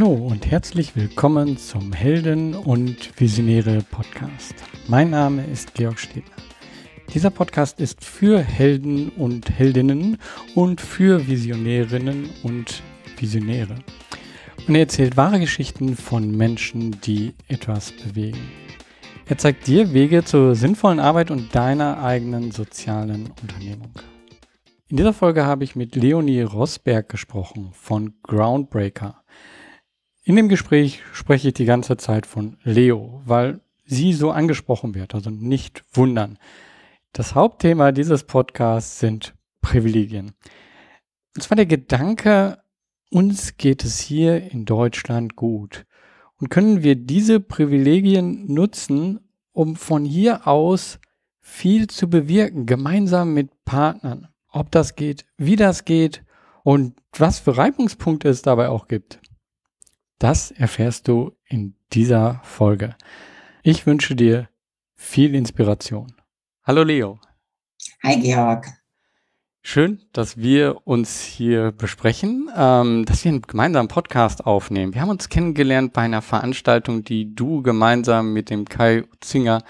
Hallo und herzlich willkommen zum Helden und Visionäre Podcast. Mein Name ist Georg Stebner. Dieser Podcast ist für Helden und Heldinnen und für Visionärinnen und Visionäre. Und er erzählt wahre Geschichten von Menschen, die etwas bewegen. Er zeigt dir Wege zur sinnvollen Arbeit und deiner eigenen sozialen Unternehmung. In dieser Folge habe ich mit Leonie Rosberg gesprochen von Groundbreaker. In dem Gespräch spreche ich die ganze Zeit von Leo, weil sie so angesprochen wird, also nicht wundern. Das Hauptthema dieses Podcasts sind Privilegien. Und zwar der Gedanke, uns geht es hier in Deutschland gut. Und können wir diese Privilegien nutzen, um von hier aus viel zu bewirken, gemeinsam mit Partnern. Ob das geht, wie das geht und was für Reibungspunkte es dabei auch gibt. Das erfährst du in dieser Folge. Ich wünsche dir viel Inspiration. Hallo Leo. Hi Georg. Schön, dass wir uns hier besprechen, ähm, dass wir einen gemeinsamen Podcast aufnehmen. Wir haben uns kennengelernt bei einer Veranstaltung, die du gemeinsam mit dem Kai Zinger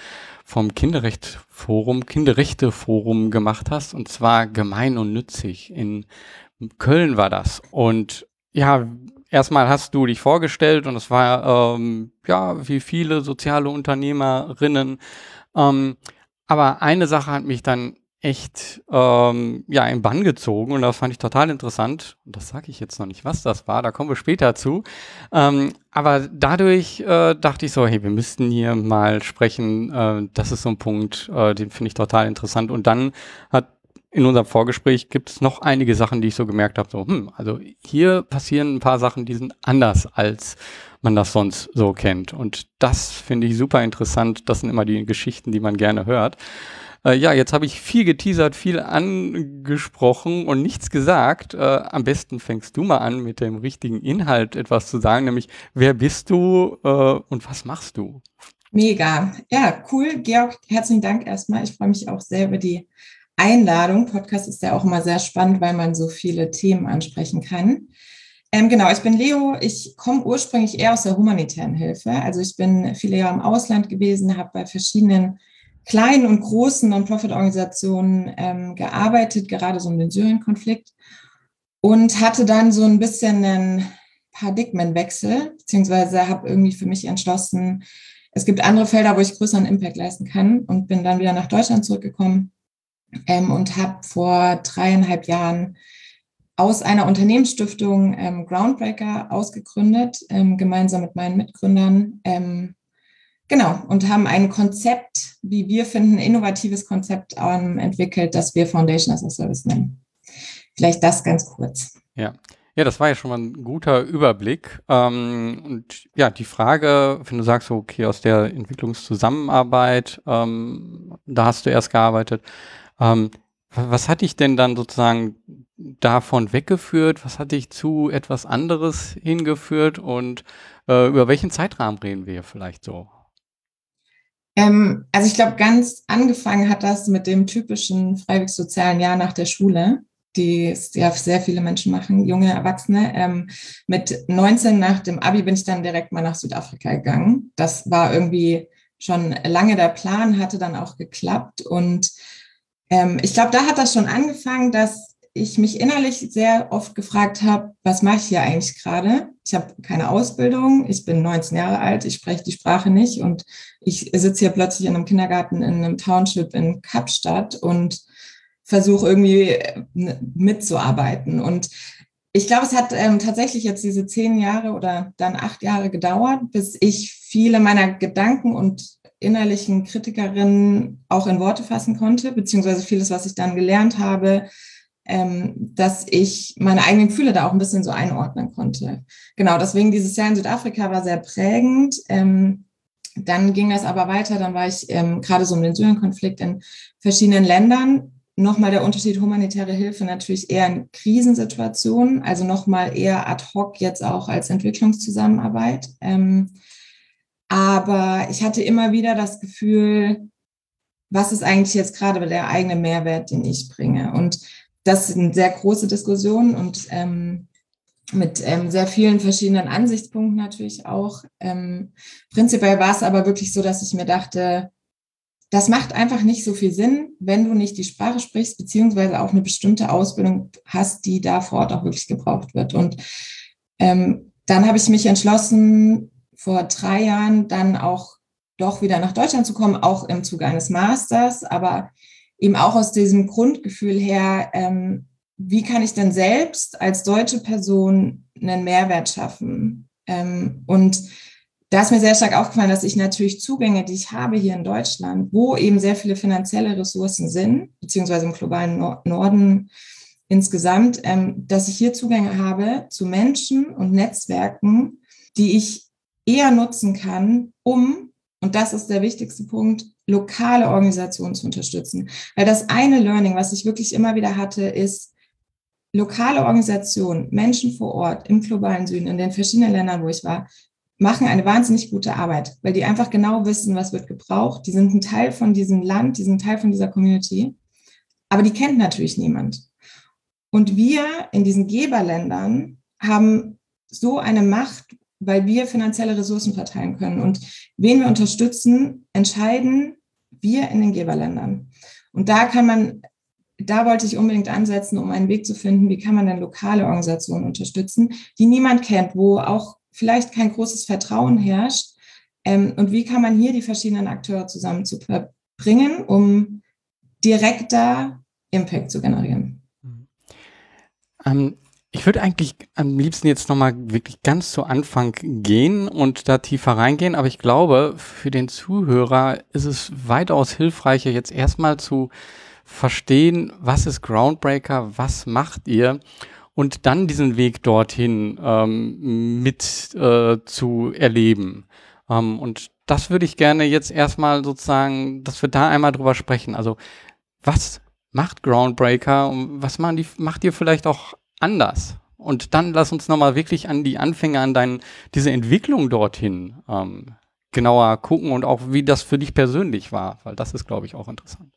vom Kinderrechtsforum, Kinderrechteforum gemacht hast, und zwar gemein und nützlich. In Köln war das. Und ja, erstmal hast du dich vorgestellt und es war ähm, ja wie viele soziale Unternehmerinnen. Ähm, aber eine Sache hat mich dann echt ähm, ja in Bann gezogen und das fand ich total interessant. Und das sage ich jetzt noch nicht, was das war. Da kommen wir später zu. Ähm, aber dadurch äh, dachte ich so, hey, wir müssten hier mal sprechen. Äh, das ist so ein Punkt, äh, den finde ich total interessant. Und dann hat in unserem Vorgespräch gibt es noch einige Sachen, die ich so gemerkt habe, so, hm, also hier passieren ein paar Sachen, die sind anders, als man das sonst so kennt. Und das finde ich super interessant. Das sind immer die Geschichten, die man gerne hört. Äh, ja, jetzt habe ich viel geteasert, viel angesprochen und nichts gesagt. Äh, am besten fängst du mal an, mit dem richtigen Inhalt etwas zu sagen, nämlich wer bist du äh, und was machst du? Mega. Ja, cool. Georg, herzlichen Dank erstmal. Ich freue mich auch sehr über die Einladung. Podcast ist ja auch immer sehr spannend, weil man so viele Themen ansprechen kann. Ähm, genau, ich bin Leo. Ich komme ursprünglich eher aus der humanitären Hilfe. Also ich bin viele Jahre im Ausland gewesen, habe bei verschiedenen kleinen und großen Non-Profit-Organisationen ähm, gearbeitet, gerade so um den Syrien-Konflikt und hatte dann so ein bisschen einen Paradigmenwechsel, beziehungsweise habe irgendwie für mich entschlossen, es gibt andere Felder, wo ich größeren Impact leisten kann und bin dann wieder nach Deutschland zurückgekommen ähm, und habe vor dreieinhalb Jahren aus einer Unternehmensstiftung ähm, Groundbreaker ausgegründet, ähm, gemeinsam mit meinen Mitgründern. Ähm, genau, und haben ein Konzept, wie wir finden, innovatives Konzept entwickelt, das wir Foundation as a Service nennen. Vielleicht das ganz kurz. Ja. Ja, das war ja schon mal ein guter Überblick. Ähm, und ja, die Frage, wenn du sagst, okay, aus der Entwicklungszusammenarbeit, ähm, da hast du erst gearbeitet, ähm, was hat dich denn dann sozusagen davon weggeführt? Was hat dich zu etwas anderes hingeführt? Und äh, über welchen Zeitrahmen reden wir vielleicht so? Ähm, also ich glaube, ganz angefangen hat das mit dem typischen freiwillig sozialen Jahr nach der Schule, die ja sehr viele Menschen machen, junge Erwachsene. Ähm, mit 19 nach dem Abi bin ich dann direkt mal nach Südafrika gegangen. Das war irgendwie schon lange der Plan, hatte dann auch geklappt und ähm, ich glaube, da hat das schon angefangen, dass ich mich innerlich sehr oft gefragt habe, was mache ich hier eigentlich gerade? Ich habe keine Ausbildung, ich bin 19 Jahre alt, ich spreche die Sprache nicht und ich sitze hier plötzlich in einem Kindergarten in einem Township in Kapstadt und versuche irgendwie äh, mitzuarbeiten. Und ich glaube, es hat ähm, tatsächlich jetzt diese zehn Jahre oder dann acht Jahre gedauert, bis ich viele meiner Gedanken und innerlichen Kritikerin auch in Worte fassen konnte, beziehungsweise vieles, was ich dann gelernt habe, ähm, dass ich meine eigenen Gefühle da auch ein bisschen so einordnen konnte. Genau, deswegen dieses Jahr in Südafrika war sehr prägend. Ähm, dann ging das aber weiter, dann war ich ähm, gerade so um den Syrien-Konflikt in verschiedenen Ländern. Nochmal der Unterschied humanitäre Hilfe natürlich eher in Krisensituationen, also nochmal eher ad hoc jetzt auch als Entwicklungszusammenarbeit. Aber ich hatte immer wieder das Gefühl, was ist eigentlich jetzt gerade der eigene Mehrwert, den ich bringe? Und das sind sehr große Diskussionen und ähm, mit ähm, sehr vielen verschiedenen Ansichtspunkten natürlich auch. Ähm, prinzipiell war es aber wirklich so, dass ich mir dachte, das macht einfach nicht so viel Sinn, wenn du nicht die Sprache sprichst, beziehungsweise auch eine bestimmte Ausbildung hast, die da vor Ort auch wirklich gebraucht wird. Und ähm, dann habe ich mich entschlossen, vor drei Jahren dann auch doch wieder nach Deutschland zu kommen, auch im Zuge eines Masters, aber eben auch aus diesem Grundgefühl her, ähm, wie kann ich denn selbst als deutsche Person einen Mehrwert schaffen? Ähm, und da ist mir sehr stark aufgefallen, dass ich natürlich Zugänge, die ich habe hier in Deutschland, wo eben sehr viele finanzielle Ressourcen sind, beziehungsweise im globalen Norden insgesamt, ähm, dass ich hier Zugänge habe zu Menschen und Netzwerken, die ich eher nutzen kann, um, und das ist der wichtigste Punkt, lokale Organisationen zu unterstützen. Weil das eine Learning, was ich wirklich immer wieder hatte, ist, lokale Organisationen, Menschen vor Ort im globalen Süden, in den verschiedenen Ländern, wo ich war, machen eine wahnsinnig gute Arbeit, weil die einfach genau wissen, was wird gebraucht. Die sind ein Teil von diesem Land, die sind Teil von dieser Community, aber die kennt natürlich niemand. Und wir in diesen Geberländern haben so eine Macht, weil wir finanzielle Ressourcen verteilen können. Und wen wir unterstützen, entscheiden wir in den Geberländern. Und da kann man, da wollte ich unbedingt ansetzen, um einen Weg zu finden, wie kann man denn lokale Organisationen unterstützen, die niemand kennt, wo auch vielleicht kein großes Vertrauen herrscht. Ähm, und wie kann man hier die verschiedenen Akteure zusammen zu bringen, um direkter Impact zu generieren? Ähm, ich würde eigentlich am liebsten jetzt nochmal wirklich ganz zu Anfang gehen und da tiefer reingehen, aber ich glaube, für den Zuhörer ist es weitaus hilfreicher, jetzt erstmal zu verstehen, was ist Groundbreaker, was macht ihr und dann diesen Weg dorthin ähm, mit äh, zu erleben. Ähm, und das würde ich gerne jetzt erstmal sozusagen, dass wir da einmal drüber sprechen. Also was macht Groundbreaker und was machen die, macht ihr vielleicht auch anders? Und dann lass uns nochmal wirklich an die Anfänge, an dein, diese Entwicklung dorthin ähm, genauer gucken und auch wie das für dich persönlich war, weil das ist, glaube ich, auch interessant.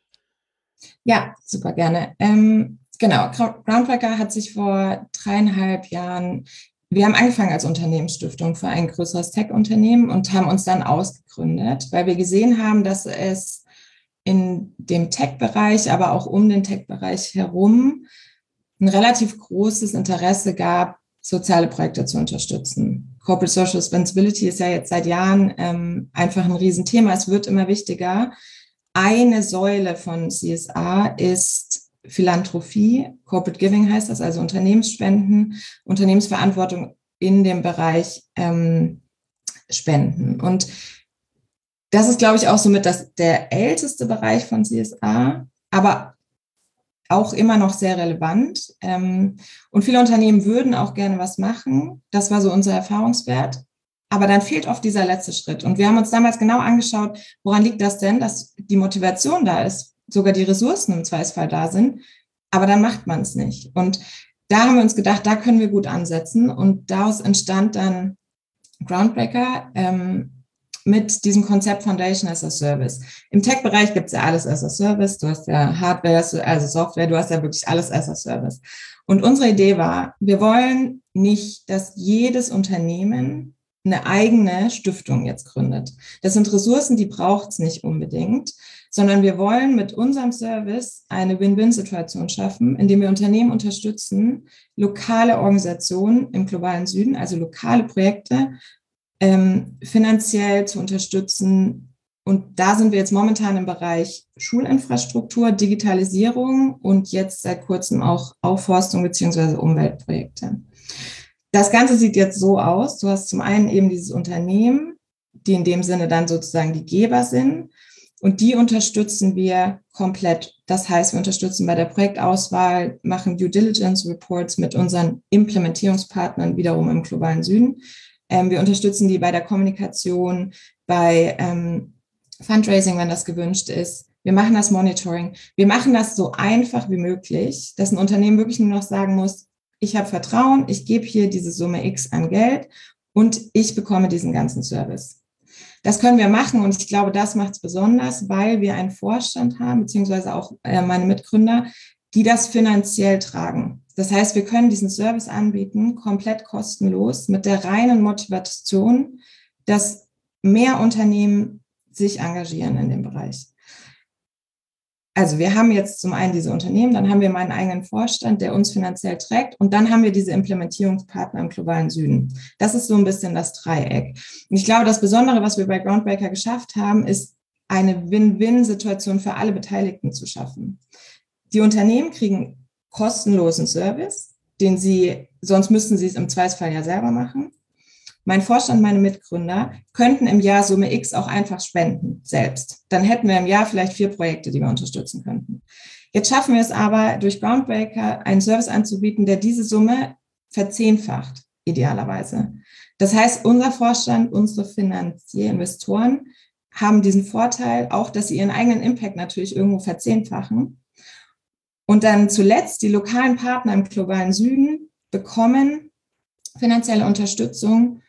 Ja, super gerne. Ähm, Genau, Groundbreaker hat sich vor dreieinhalb Jahren, wir haben angefangen als Unternehmensstiftung für ein größeres Tech-Unternehmen und haben uns dann ausgegründet, weil wir gesehen haben, dass es in dem Tech-Bereich, aber auch um den Tech-Bereich herum ein relativ großes Interesse gab, soziale Projekte zu unterstützen. Corporate Social Responsibility ist ja jetzt seit Jahren ähm, einfach ein Riesenthema. Es wird immer wichtiger. Eine Säule von CSA ist Philanthropie, Corporate Giving heißt das, also Unternehmensspenden, Unternehmensverantwortung in dem Bereich ähm, Spenden. Und das ist, glaube ich, auch somit das, der älteste Bereich von CSA, aber auch immer noch sehr relevant. Ähm, und viele Unternehmen würden auch gerne was machen. Das war so unser Erfahrungswert. Aber dann fehlt oft dieser letzte Schritt. Und wir haben uns damals genau angeschaut, woran liegt das denn, dass die Motivation da ist sogar die Ressourcen im Zweifelsfall da sind, aber dann macht man es nicht. Und da haben wir uns gedacht, da können wir gut ansetzen und daraus entstand dann Groundbreaker ähm, mit diesem Konzept Foundation as a Service. Im Tech-Bereich gibt es ja alles as a Service. Du hast ja Hardware, also Software, du hast ja wirklich alles as a Service. Und unsere Idee war, wir wollen nicht, dass jedes Unternehmen eine eigene Stiftung jetzt gründet. Das sind Ressourcen, die braucht es nicht unbedingt, sondern wir wollen mit unserem Service eine Win-Win-Situation schaffen, indem wir Unternehmen unterstützen, lokale Organisationen im globalen Süden, also lokale Projekte, ähm, finanziell zu unterstützen. Und da sind wir jetzt momentan im Bereich Schulinfrastruktur, Digitalisierung und jetzt seit kurzem auch Aufforstung beziehungsweise Umweltprojekte. Das Ganze sieht jetzt so aus. Du hast zum einen eben dieses Unternehmen, die in dem Sinne dann sozusagen die Geber sind. Und die unterstützen wir komplett. Das heißt, wir unterstützen bei der Projektauswahl, machen Due Diligence Reports mit unseren Implementierungspartnern wiederum im globalen Süden. Ähm, wir unterstützen die bei der Kommunikation, bei ähm, Fundraising, wenn das gewünscht ist. Wir machen das Monitoring. Wir machen das so einfach wie möglich, dass ein Unternehmen wirklich nur noch sagen muss, ich habe Vertrauen, ich gebe hier diese Summe X an Geld und ich bekomme diesen ganzen Service. Das können wir machen und ich glaube, das macht es besonders, weil wir einen Vorstand haben, beziehungsweise auch äh, meine Mitgründer, die das finanziell tragen. Das heißt, wir können diesen Service anbieten, komplett kostenlos, mit der reinen Motivation, dass mehr Unternehmen sich engagieren in dem Bereich. Also wir haben jetzt zum einen diese Unternehmen, dann haben wir meinen eigenen Vorstand, der uns finanziell trägt und dann haben wir diese Implementierungspartner im globalen Süden. Das ist so ein bisschen das Dreieck. Und ich glaube, das Besondere, was wir bei Groundbreaker geschafft haben, ist eine Win-Win-Situation für alle Beteiligten zu schaffen. Die Unternehmen kriegen kostenlosen Service, den sie, sonst müssten sie es im Zweifelsfall ja selber machen. Mein Vorstand, meine Mitgründer könnten im Jahr Summe X auch einfach spenden, selbst. Dann hätten wir im Jahr vielleicht vier Projekte, die wir unterstützen könnten. Jetzt schaffen wir es aber, durch Groundbreaker einen Service anzubieten, der diese Summe verzehnfacht, idealerweise. Das heißt, unser Vorstand, unsere Finanzierinvestoren Investoren haben diesen Vorteil auch, dass sie ihren eigenen Impact natürlich irgendwo verzehnfachen. Und dann zuletzt die lokalen Partner im globalen Süden bekommen finanzielle Unterstützung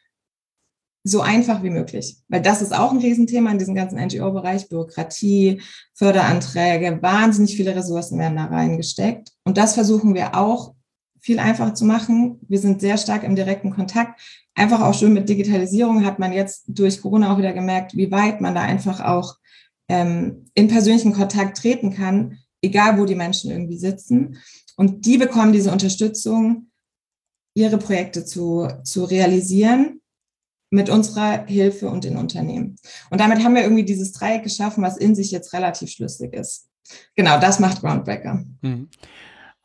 so einfach wie möglich. Weil das ist auch ein Riesenthema in diesem ganzen NGO-Bereich. Bürokratie, Förderanträge, wahnsinnig viele Ressourcen werden da reingesteckt. Und das versuchen wir auch viel einfacher zu machen. Wir sind sehr stark im direkten Kontakt. Einfach auch schon mit Digitalisierung hat man jetzt durch Corona auch wieder gemerkt, wie weit man da einfach auch ähm, in persönlichen Kontakt treten kann, egal wo die Menschen irgendwie sitzen. Und die bekommen diese Unterstützung, ihre Projekte zu, zu realisieren mit unserer Hilfe und den Unternehmen. Und damit haben wir irgendwie dieses Dreieck geschaffen, was in sich jetzt relativ schlüssig ist. Genau, das macht Groundbreaker. Mhm.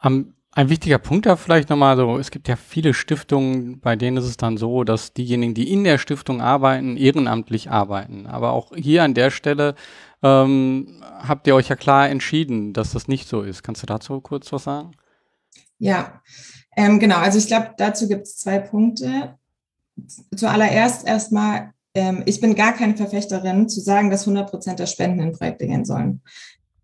Um, ein wichtiger Punkt da vielleicht nochmal so, es gibt ja viele Stiftungen, bei denen ist es dann so, dass diejenigen, die in der Stiftung arbeiten, ehrenamtlich arbeiten. Aber auch hier an der Stelle ähm, habt ihr euch ja klar entschieden, dass das nicht so ist. Kannst du dazu kurz was sagen? Ja, ähm, genau. Also ich glaube, dazu gibt es zwei Punkte zuallererst erstmal, ähm, ich bin gar keine Verfechterin zu sagen, dass 100 Prozent der Spenden in Projekte gehen sollen.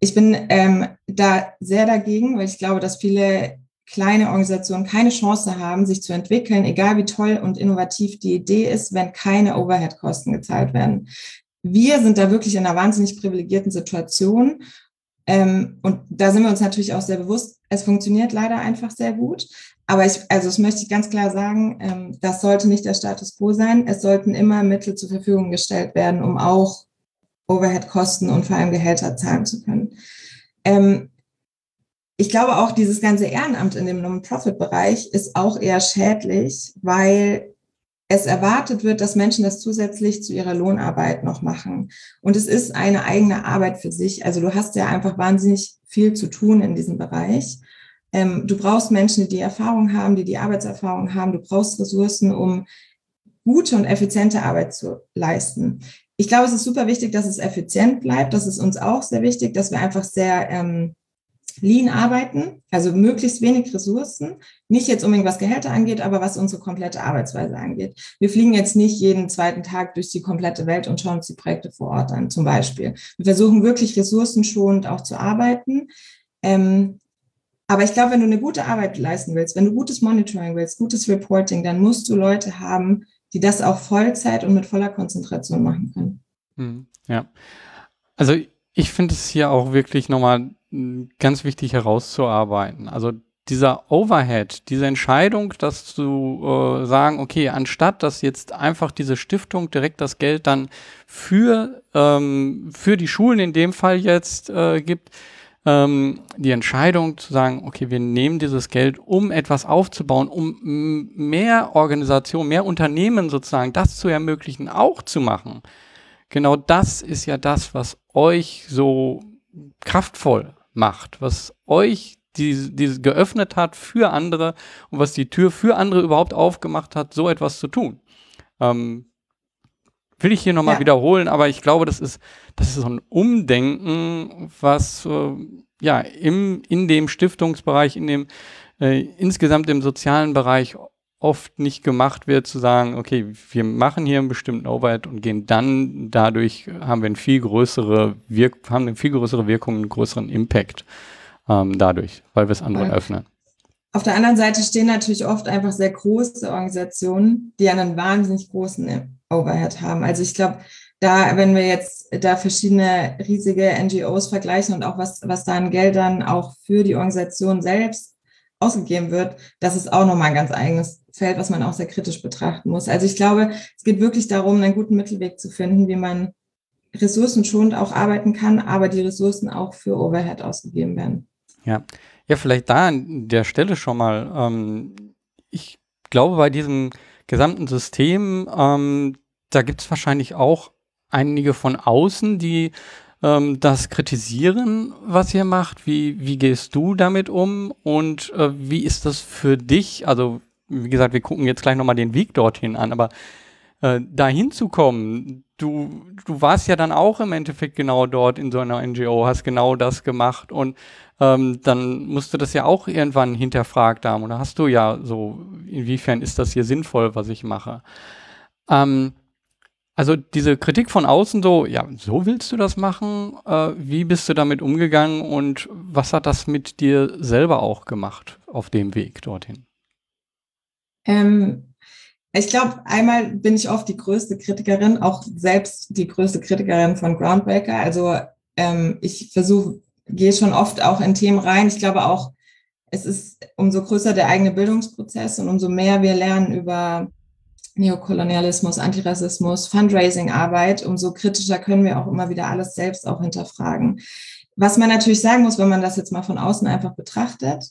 Ich bin ähm, da sehr dagegen, weil ich glaube, dass viele kleine Organisationen keine Chance haben, sich zu entwickeln, egal wie toll und innovativ die Idee ist, wenn keine Overhead-Kosten gezahlt werden. Wir sind da wirklich in einer wahnsinnig privilegierten Situation. Ähm, und da sind wir uns natürlich auch sehr bewusst, es funktioniert leider einfach sehr gut. Aber ich, also das möchte ich ganz klar sagen, ähm, das sollte nicht der Status quo sein. Es sollten immer Mittel zur Verfügung gestellt werden, um auch Overhead-Kosten und vor allem Gehälter zahlen zu können. Ähm, ich glaube auch, dieses ganze Ehrenamt in dem Non-Profit-Bereich ist auch eher schädlich, weil es erwartet wird, dass Menschen das zusätzlich zu ihrer Lohnarbeit noch machen. Und es ist eine eigene Arbeit für sich. Also du hast ja einfach wahnsinnig viel zu tun in diesem Bereich. Ähm, du brauchst Menschen, die die Erfahrung haben, die die Arbeitserfahrung haben. Du brauchst Ressourcen, um gute und effiziente Arbeit zu leisten. Ich glaube, es ist super wichtig, dass es effizient bleibt. Das ist uns auch sehr wichtig, dass wir einfach sehr ähm, lean arbeiten, also möglichst wenig Ressourcen. Nicht jetzt unbedingt was Gehälter angeht, aber was unsere komplette Arbeitsweise angeht. Wir fliegen jetzt nicht jeden zweiten Tag durch die komplette Welt und schauen uns die Projekte vor Ort an, zum Beispiel. Wir versuchen wirklich ressourcenschonend auch zu arbeiten. Ähm, aber ich glaube, wenn du eine gute Arbeit leisten willst, wenn du gutes Monitoring willst, gutes Reporting, dann musst du Leute haben, die das auch Vollzeit und mit voller Konzentration machen können. Hm, ja. Also ich finde es hier auch wirklich nochmal ganz wichtig herauszuarbeiten. Also dieser Overhead, diese Entscheidung, dass du äh, sagen, okay, anstatt dass jetzt einfach diese Stiftung direkt das Geld dann für, ähm, für die Schulen in dem Fall jetzt äh, gibt, ähm, die Entscheidung zu sagen, okay, wir nehmen dieses Geld, um etwas aufzubauen, um mehr Organisationen, mehr Unternehmen sozusagen das zu ermöglichen, auch zu machen. Genau das ist ja das, was euch so kraftvoll macht, was euch die, die geöffnet hat für andere und was die Tür für andere überhaupt aufgemacht hat, so etwas zu tun. Ähm, will ich hier nochmal ja. wiederholen, aber ich glaube, das ist, das ist so ein Umdenken, was äh, ja im, in dem Stiftungsbereich, in dem äh, insgesamt im sozialen Bereich oft nicht gemacht wird, zu sagen, okay, wir machen hier einen bestimmten Overhead und gehen dann dadurch, haben wir eine viel größere Wirk haben eine viel größere Wirkung, einen größeren Impact ähm, dadurch, weil wir es anderen öffnen. Auf der anderen Seite stehen natürlich oft einfach sehr große Organisationen, die einen wahnsinnig großen Overhead haben. Also ich glaube, da, wenn wir jetzt da verschiedene riesige NGOs vergleichen und auch was, was da an Geldern auch für die Organisation selbst ausgegeben wird, das ist auch nochmal ein ganz eigenes Feld, was man auch sehr kritisch betrachten muss. Also ich glaube, es geht wirklich darum, einen guten Mittelweg zu finden, wie man ressourcenschonend auch arbeiten kann, aber die Ressourcen auch für Overhead ausgegeben werden. Ja, ja, vielleicht da an der Stelle schon mal. Ähm, ich glaube, bei diesem gesamten System, ähm, da gibt es wahrscheinlich auch einige von außen, die ähm, das kritisieren, was ihr macht. Wie, wie gehst du damit um und äh, wie ist das für dich? Also, wie gesagt, wir gucken jetzt gleich nochmal den Weg dorthin an, aber äh, dahin zu kommen, du, du warst ja dann auch im Endeffekt genau dort in so einer NGO, hast genau das gemacht und ähm, dann musst du das ja auch irgendwann hinterfragt haben. Oder hast du ja so, inwiefern ist das hier sinnvoll, was ich mache? Ähm, also diese Kritik von außen so, ja, so willst du das machen? Äh, wie bist du damit umgegangen und was hat das mit dir selber auch gemacht auf dem Weg dorthin? Ähm, ich glaube, einmal bin ich oft die größte Kritikerin, auch selbst die größte Kritikerin von Groundbreaker. Also ähm, ich versuche, gehe schon oft auch in Themen rein. Ich glaube auch, es ist umso größer der eigene Bildungsprozess und umso mehr wir lernen über Neokolonialismus, Antirassismus, Fundraising-Arbeit, umso kritischer können wir auch immer wieder alles selbst auch hinterfragen. Was man natürlich sagen muss, wenn man das jetzt mal von außen einfach betrachtet,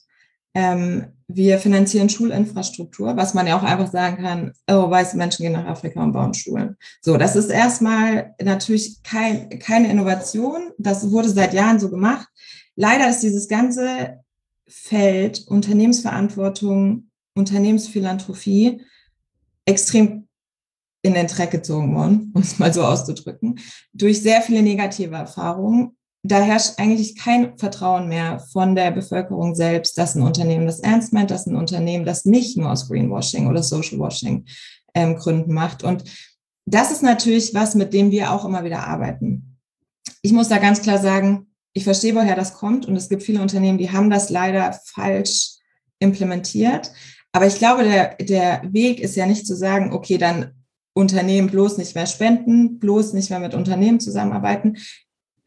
ähm, wir finanzieren Schulinfrastruktur, was man ja auch einfach sagen kann, oh, weiße Menschen gehen nach Afrika und bauen Schulen. So, das ist erstmal natürlich kein, keine Innovation. Das wurde seit Jahren so gemacht. Leider ist dieses ganze Feld Unternehmensverantwortung, Unternehmensphilanthropie extrem in den Dreck gezogen worden, um es mal so auszudrücken, durch sehr viele negative Erfahrungen. Da herrscht eigentlich kein Vertrauen mehr von der Bevölkerung selbst, dass ein Unternehmen das ernst meint, dass ein Unternehmen das nicht nur aus Greenwashing oder Socialwashing ähm, Gründen macht. Und das ist natürlich was, mit dem wir auch immer wieder arbeiten. Ich muss da ganz klar sagen, ich verstehe, woher das kommt. Und es gibt viele Unternehmen, die haben das leider falsch implementiert. Aber ich glaube, der, der Weg ist ja nicht zu sagen, okay, dann Unternehmen bloß nicht mehr spenden, bloß nicht mehr mit Unternehmen zusammenarbeiten.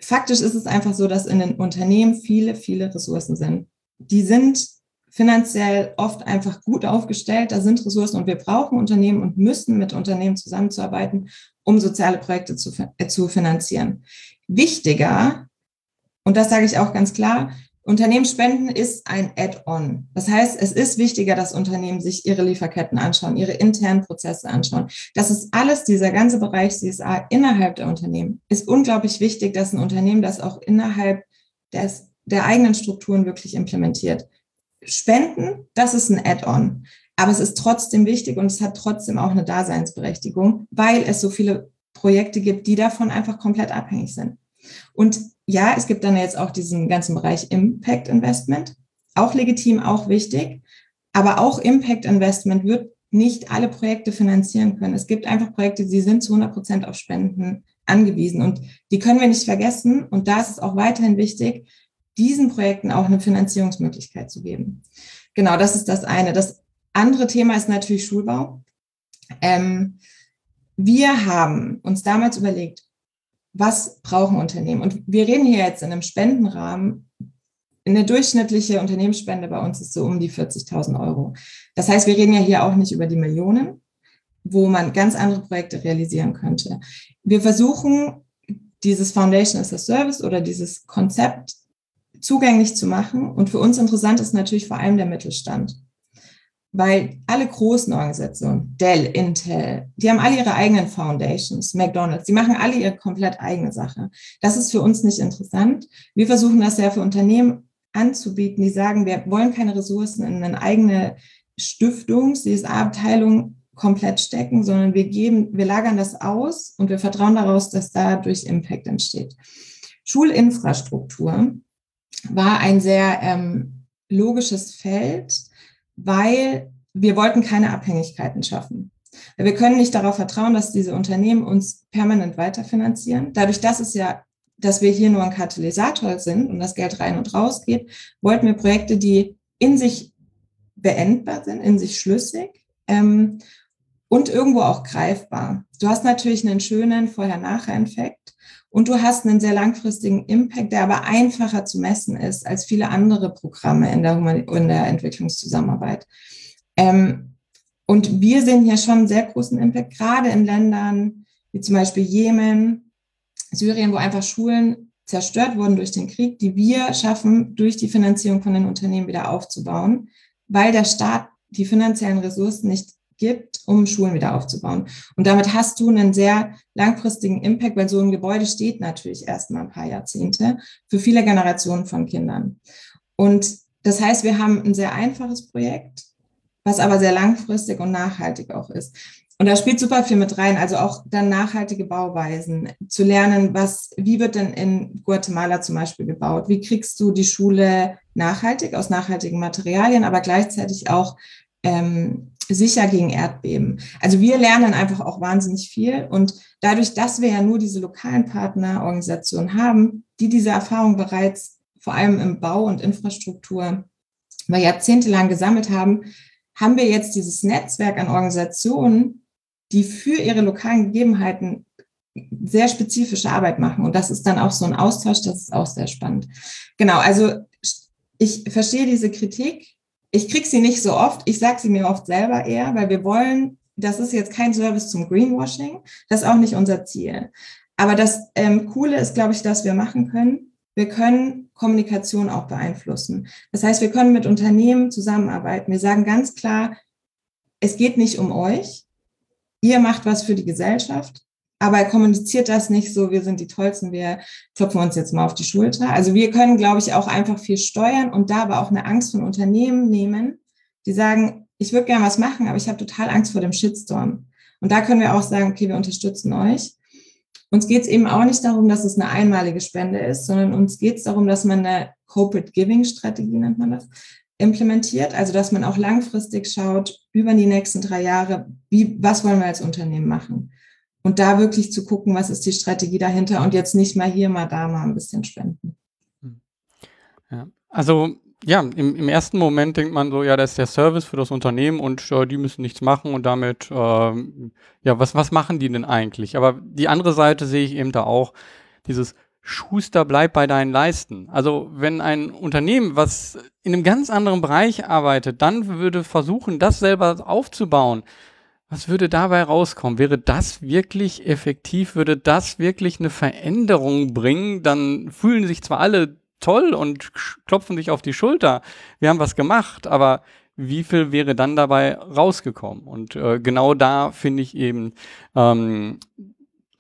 Faktisch ist es einfach so, dass in den Unternehmen viele, viele Ressourcen sind. Die sind finanziell oft einfach gut aufgestellt, da sind Ressourcen und wir brauchen Unternehmen und müssen mit Unternehmen zusammenzuarbeiten, um soziale Projekte zu, äh, zu finanzieren. Wichtiger, und das sage ich auch ganz klar, Unternehmensspenden ist ein Add-on. Das heißt, es ist wichtiger, dass Unternehmen sich ihre Lieferketten anschauen, ihre internen Prozesse anschauen. Das ist alles, dieser ganze Bereich CSA innerhalb der Unternehmen, ist unglaublich wichtig, dass ein Unternehmen das auch innerhalb des, der eigenen Strukturen wirklich implementiert. Spenden, das ist ein Add-on. Aber es ist trotzdem wichtig und es hat trotzdem auch eine Daseinsberechtigung, weil es so viele Projekte gibt, die davon einfach komplett abhängig sind. Und ja, es gibt dann jetzt auch diesen ganzen Bereich Impact Investment, auch legitim, auch wichtig. Aber auch Impact Investment wird nicht alle Projekte finanzieren können. Es gibt einfach Projekte, die sind zu 100 Prozent auf Spenden angewiesen und die können wir nicht vergessen. Und da ist es auch weiterhin wichtig, diesen Projekten auch eine Finanzierungsmöglichkeit zu geben. Genau, das ist das eine. Das andere Thema ist natürlich Schulbau. Ähm, wir haben uns damals überlegt, was brauchen Unternehmen? Und wir reden hier jetzt in einem Spendenrahmen. Eine durchschnittliche Unternehmensspende bei uns ist so um die 40.000 Euro. Das heißt, wir reden ja hier auch nicht über die Millionen, wo man ganz andere Projekte realisieren könnte. Wir versuchen, dieses Foundation as a Service oder dieses Konzept zugänglich zu machen. Und für uns interessant ist natürlich vor allem der Mittelstand weil alle großen Organisationen, Dell, Intel, die haben alle ihre eigenen Foundations, McDonald's, die machen alle ihre komplett eigene Sache. Das ist für uns nicht interessant. Wir versuchen das ja für Unternehmen anzubieten, die sagen, wir wollen keine Ressourcen in eine eigene Stiftung, CSA-Abteilung komplett stecken, sondern wir geben, wir lagern das aus und wir vertrauen daraus, dass dadurch Impact entsteht. Schulinfrastruktur war ein sehr ähm, logisches Feld, weil wir wollten keine Abhängigkeiten schaffen. Wir können nicht darauf vertrauen, dass diese Unternehmen uns permanent weiterfinanzieren. Dadurch, dass es ja, dass wir hier nur ein Katalysator sind und das Geld rein und raus geht, wollten wir Projekte, die in sich beendbar sind, in sich schlüssig ähm, und irgendwo auch greifbar. Du hast natürlich einen schönen Vorher-Nachher-Effekt und du hast einen sehr langfristigen Impact, der aber einfacher zu messen ist als viele andere Programme in der, in der Entwicklungszusammenarbeit. Ähm, und wir sehen hier schon einen sehr großen Impact, gerade in Ländern wie zum Beispiel Jemen, Syrien, wo einfach Schulen zerstört wurden durch den Krieg, die wir schaffen, durch die Finanzierung von den Unternehmen wieder aufzubauen, weil der Staat die finanziellen Ressourcen nicht gibt, um Schulen wieder aufzubauen. Und damit hast du einen sehr langfristigen Impact, weil so ein Gebäude steht natürlich erst mal ein paar Jahrzehnte für viele Generationen von Kindern. Und das heißt, wir haben ein sehr einfaches Projekt, was aber sehr langfristig und nachhaltig auch ist. Und da spielt super viel mit rein, also auch dann nachhaltige Bauweisen, zu lernen, was, wie wird denn in Guatemala zum Beispiel gebaut? Wie kriegst du die Schule nachhaltig aus nachhaltigen Materialien, aber gleichzeitig auch ähm, sicher gegen Erdbeben? Also wir lernen einfach auch wahnsinnig viel und dadurch, dass wir ja nur diese lokalen Partnerorganisationen haben, die diese Erfahrung bereits vor allem im Bau und Infrastruktur über Jahrzehnte gesammelt haben, haben wir jetzt dieses Netzwerk an Organisationen, die für ihre lokalen Gegebenheiten sehr spezifische Arbeit machen. Und das ist dann auch so ein Austausch, das ist auch sehr spannend. Genau, also ich verstehe diese Kritik. Ich kriege sie nicht so oft. Ich sage sie mir oft selber eher, weil wir wollen, das ist jetzt kein Service zum Greenwashing. Das ist auch nicht unser Ziel. Aber das ähm, Coole ist, glaube ich, dass wir machen können. Wir können Kommunikation auch beeinflussen. Das heißt, wir können mit Unternehmen zusammenarbeiten. Wir sagen ganz klar, es geht nicht um euch, ihr macht was für die Gesellschaft, aber er kommuniziert das nicht so, wir sind die Tollsten, wir klopfen uns jetzt mal auf die Schulter. Also wir können, glaube ich, auch einfach viel steuern und da aber auch eine Angst von Unternehmen nehmen, die sagen, ich würde gerne was machen, aber ich habe total Angst vor dem Shitstorm. Und da können wir auch sagen, okay, wir unterstützen euch. Uns geht es eben auch nicht darum, dass es eine einmalige Spende ist, sondern uns geht es darum, dass man eine Corporate Giving Strategie nennt man das, implementiert, also dass man auch langfristig schaut, über die nächsten drei Jahre, wie, was wollen wir als Unternehmen machen? Und da wirklich zu gucken, was ist die Strategie dahinter und jetzt nicht mal hier, mal da, mal ein bisschen spenden. Hm. Ja, also ja, im, im ersten Moment denkt man so, ja, das ist der Service für das Unternehmen und äh, die müssen nichts machen und damit, äh, ja, was, was machen die denn eigentlich? Aber die andere Seite sehe ich eben da auch, dieses Schuster, bleib bei deinen Leisten. Also wenn ein Unternehmen, was in einem ganz anderen Bereich arbeitet, dann würde versuchen, das selber aufzubauen, was würde dabei rauskommen? Wäre das wirklich effektiv? Würde das wirklich eine Veränderung bringen? Dann fühlen sich zwar alle toll und klopfen sich auf die Schulter. Wir haben was gemacht, aber wie viel wäre dann dabei rausgekommen? Und äh, genau da finde ich eben ähm,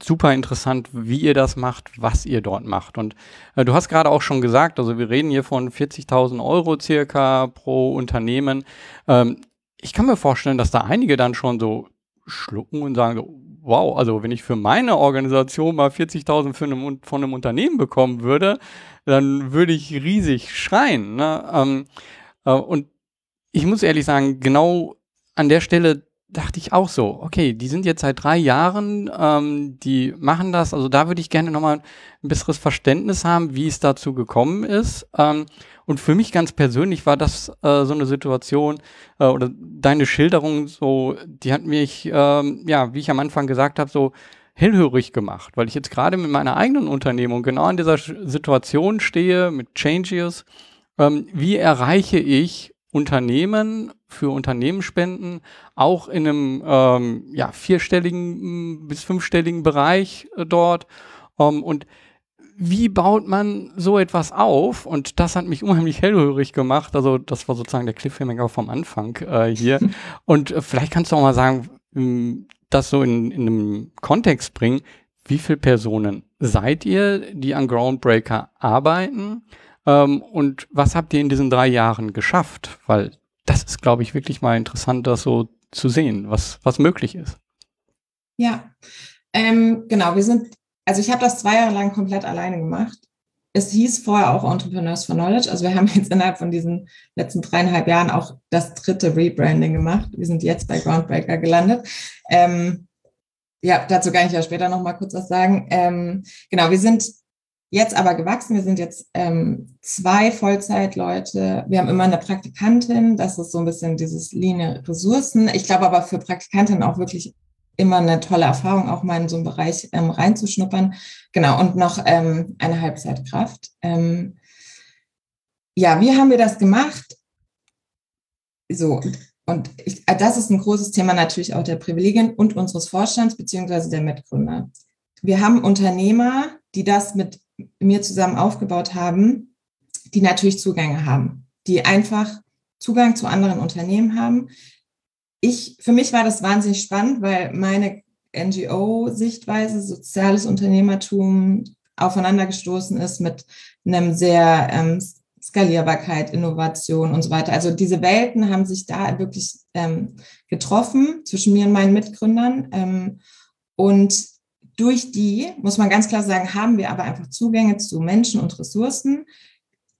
super interessant, wie ihr das macht, was ihr dort macht. Und äh, du hast gerade auch schon gesagt, also wir reden hier von 40.000 Euro circa pro Unternehmen. Ähm, ich kann mir vorstellen, dass da einige dann schon so schlucken und sagen, wow, also wenn ich für meine Organisation mal 40.000 von einem Unternehmen bekommen würde, dann würde ich riesig schreien. Ne? Ähm, äh, und ich muss ehrlich sagen, genau an der Stelle dachte ich auch so, okay, die sind jetzt seit drei Jahren, ähm, die machen das, also da würde ich gerne nochmal ein besseres Verständnis haben, wie es dazu gekommen ist. Ähm, und für mich ganz persönlich war das äh, so eine Situation äh, oder deine Schilderung so, die hat mich, ähm, ja, wie ich am Anfang gesagt habe, so hellhörig gemacht, weil ich jetzt gerade mit meiner eigenen Unternehmung genau an dieser Situation stehe, mit Changes. Ähm, wie erreiche ich Unternehmen für Unternehmensspenden auch in einem ähm, ja, vierstelligen bis fünfstelligen Bereich äh, dort. Ähm, und wie baut man so etwas auf? Und das hat mich unheimlich hellhörig gemacht. Also das war sozusagen der Cliffhanger vom Anfang äh, hier. und äh, vielleicht kannst du auch mal sagen, ähm, das so in, in einem Kontext bringen. Wie viele Personen seid ihr, die an Groundbreaker arbeiten? Ähm, und was habt ihr in diesen drei Jahren geschafft? Weil das ist, glaube ich, wirklich mal interessant, das so zu sehen, was, was möglich ist. Ja, ähm, genau. Wir sind, also ich habe das zwei Jahre lang komplett alleine gemacht. Es hieß vorher auch Entrepreneurs for Knowledge. Also wir haben jetzt innerhalb von diesen letzten dreieinhalb Jahren auch das dritte Rebranding gemacht. Wir sind jetzt bei Groundbreaker gelandet. Ähm, ja, dazu kann ich ja später noch mal kurz was sagen. Ähm, genau, wir sind jetzt aber gewachsen. Wir sind jetzt ähm, zwei Vollzeitleute. Wir haben immer eine Praktikantin. Das ist so ein bisschen dieses linie Ressourcen. Ich glaube aber für Praktikantinnen auch wirklich immer eine tolle Erfahrung, auch mal in so einen Bereich ähm, reinzuschnuppern. Genau, und noch ähm, eine Halbzeitkraft. Ähm, ja, wie haben wir das gemacht? So, und ich, das ist ein großes Thema natürlich auch der Privilegien und unseres Vorstands beziehungsweise der Mitgründer. Wir haben Unternehmer, die das mit mir zusammen aufgebaut haben, die natürlich Zugänge haben, die einfach Zugang zu anderen Unternehmen haben. Ich, für mich war das wahnsinnig spannend, weil meine NGO-Sichtweise, soziales Unternehmertum aufeinandergestoßen ist mit einem sehr ähm, Skalierbarkeit, Innovation und so weiter. Also diese Welten haben sich da wirklich ähm, getroffen zwischen mir und meinen Mitgründern. Ähm, und durch die, muss man ganz klar sagen, haben wir aber einfach Zugänge zu Menschen und Ressourcen,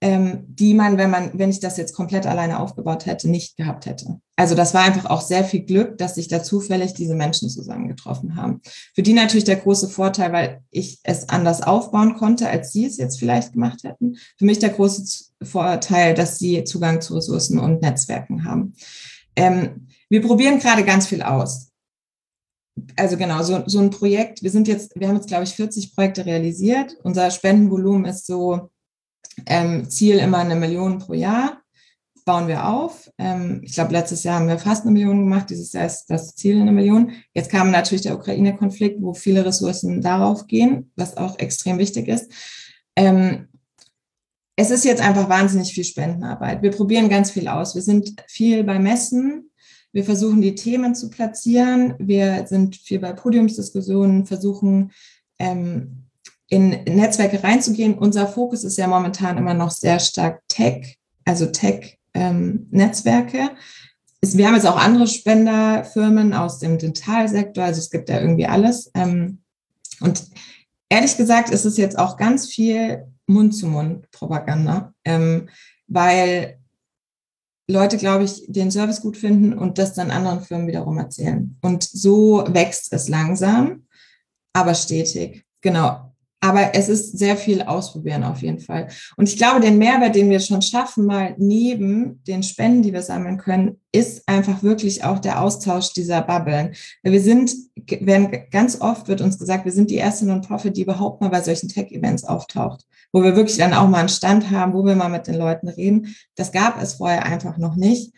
ähm, die man, wenn man, wenn ich das jetzt komplett alleine aufgebaut hätte, nicht gehabt hätte. Also das war einfach auch sehr viel Glück, dass sich da zufällig diese Menschen zusammengetroffen haben. Für die natürlich der große Vorteil, weil ich es anders aufbauen konnte, als sie es jetzt vielleicht gemacht hätten. Für mich der große Vorteil, dass sie Zugang zu Ressourcen und Netzwerken haben. Ähm, wir probieren gerade ganz viel aus. Also genau, so, so ein Projekt, wir sind jetzt, wir haben jetzt, glaube ich, 40 Projekte realisiert. Unser Spendenvolumen ist so ähm, Ziel immer eine Million pro Jahr bauen wir auf. Ähm, ich glaube, letztes Jahr haben wir fast eine Million gemacht. Dieses Jahr ist das Ziel eine Million. Jetzt kam natürlich der Ukraine-Konflikt, wo viele Ressourcen darauf gehen, was auch extrem wichtig ist. Ähm, es ist jetzt einfach wahnsinnig viel Spendenarbeit. Wir probieren ganz viel aus. Wir sind viel bei Messen. Wir versuchen, die Themen zu platzieren. Wir sind viel bei Podiumsdiskussionen, versuchen, ähm, in Netzwerke reinzugehen. Unser Fokus ist ja momentan immer noch sehr stark Tech, also Tech-Netzwerke. Ähm, wir haben jetzt auch andere Spenderfirmen aus dem Dentalsektor, also es gibt ja irgendwie alles. Ähm, und ehrlich gesagt ist es jetzt auch ganz viel Mund-zu-Mund-Propaganda, ähm, weil Leute, glaube ich, den Service gut finden und das dann anderen Firmen wiederum erzählen. Und so wächst es langsam, aber stetig. Genau. Aber es ist sehr viel ausprobieren auf jeden Fall. Und ich glaube, den Mehrwert, den wir schon schaffen, mal neben den Spenden, die wir sammeln können, ist einfach wirklich auch der Austausch dieser Bubblen. Wir sind, werden, ganz oft wird uns gesagt, wir sind die erste Non-Profit, die überhaupt mal bei solchen Tech-Events auftaucht, wo wir wirklich dann auch mal einen Stand haben, wo wir mal mit den Leuten reden. Das gab es vorher einfach noch nicht.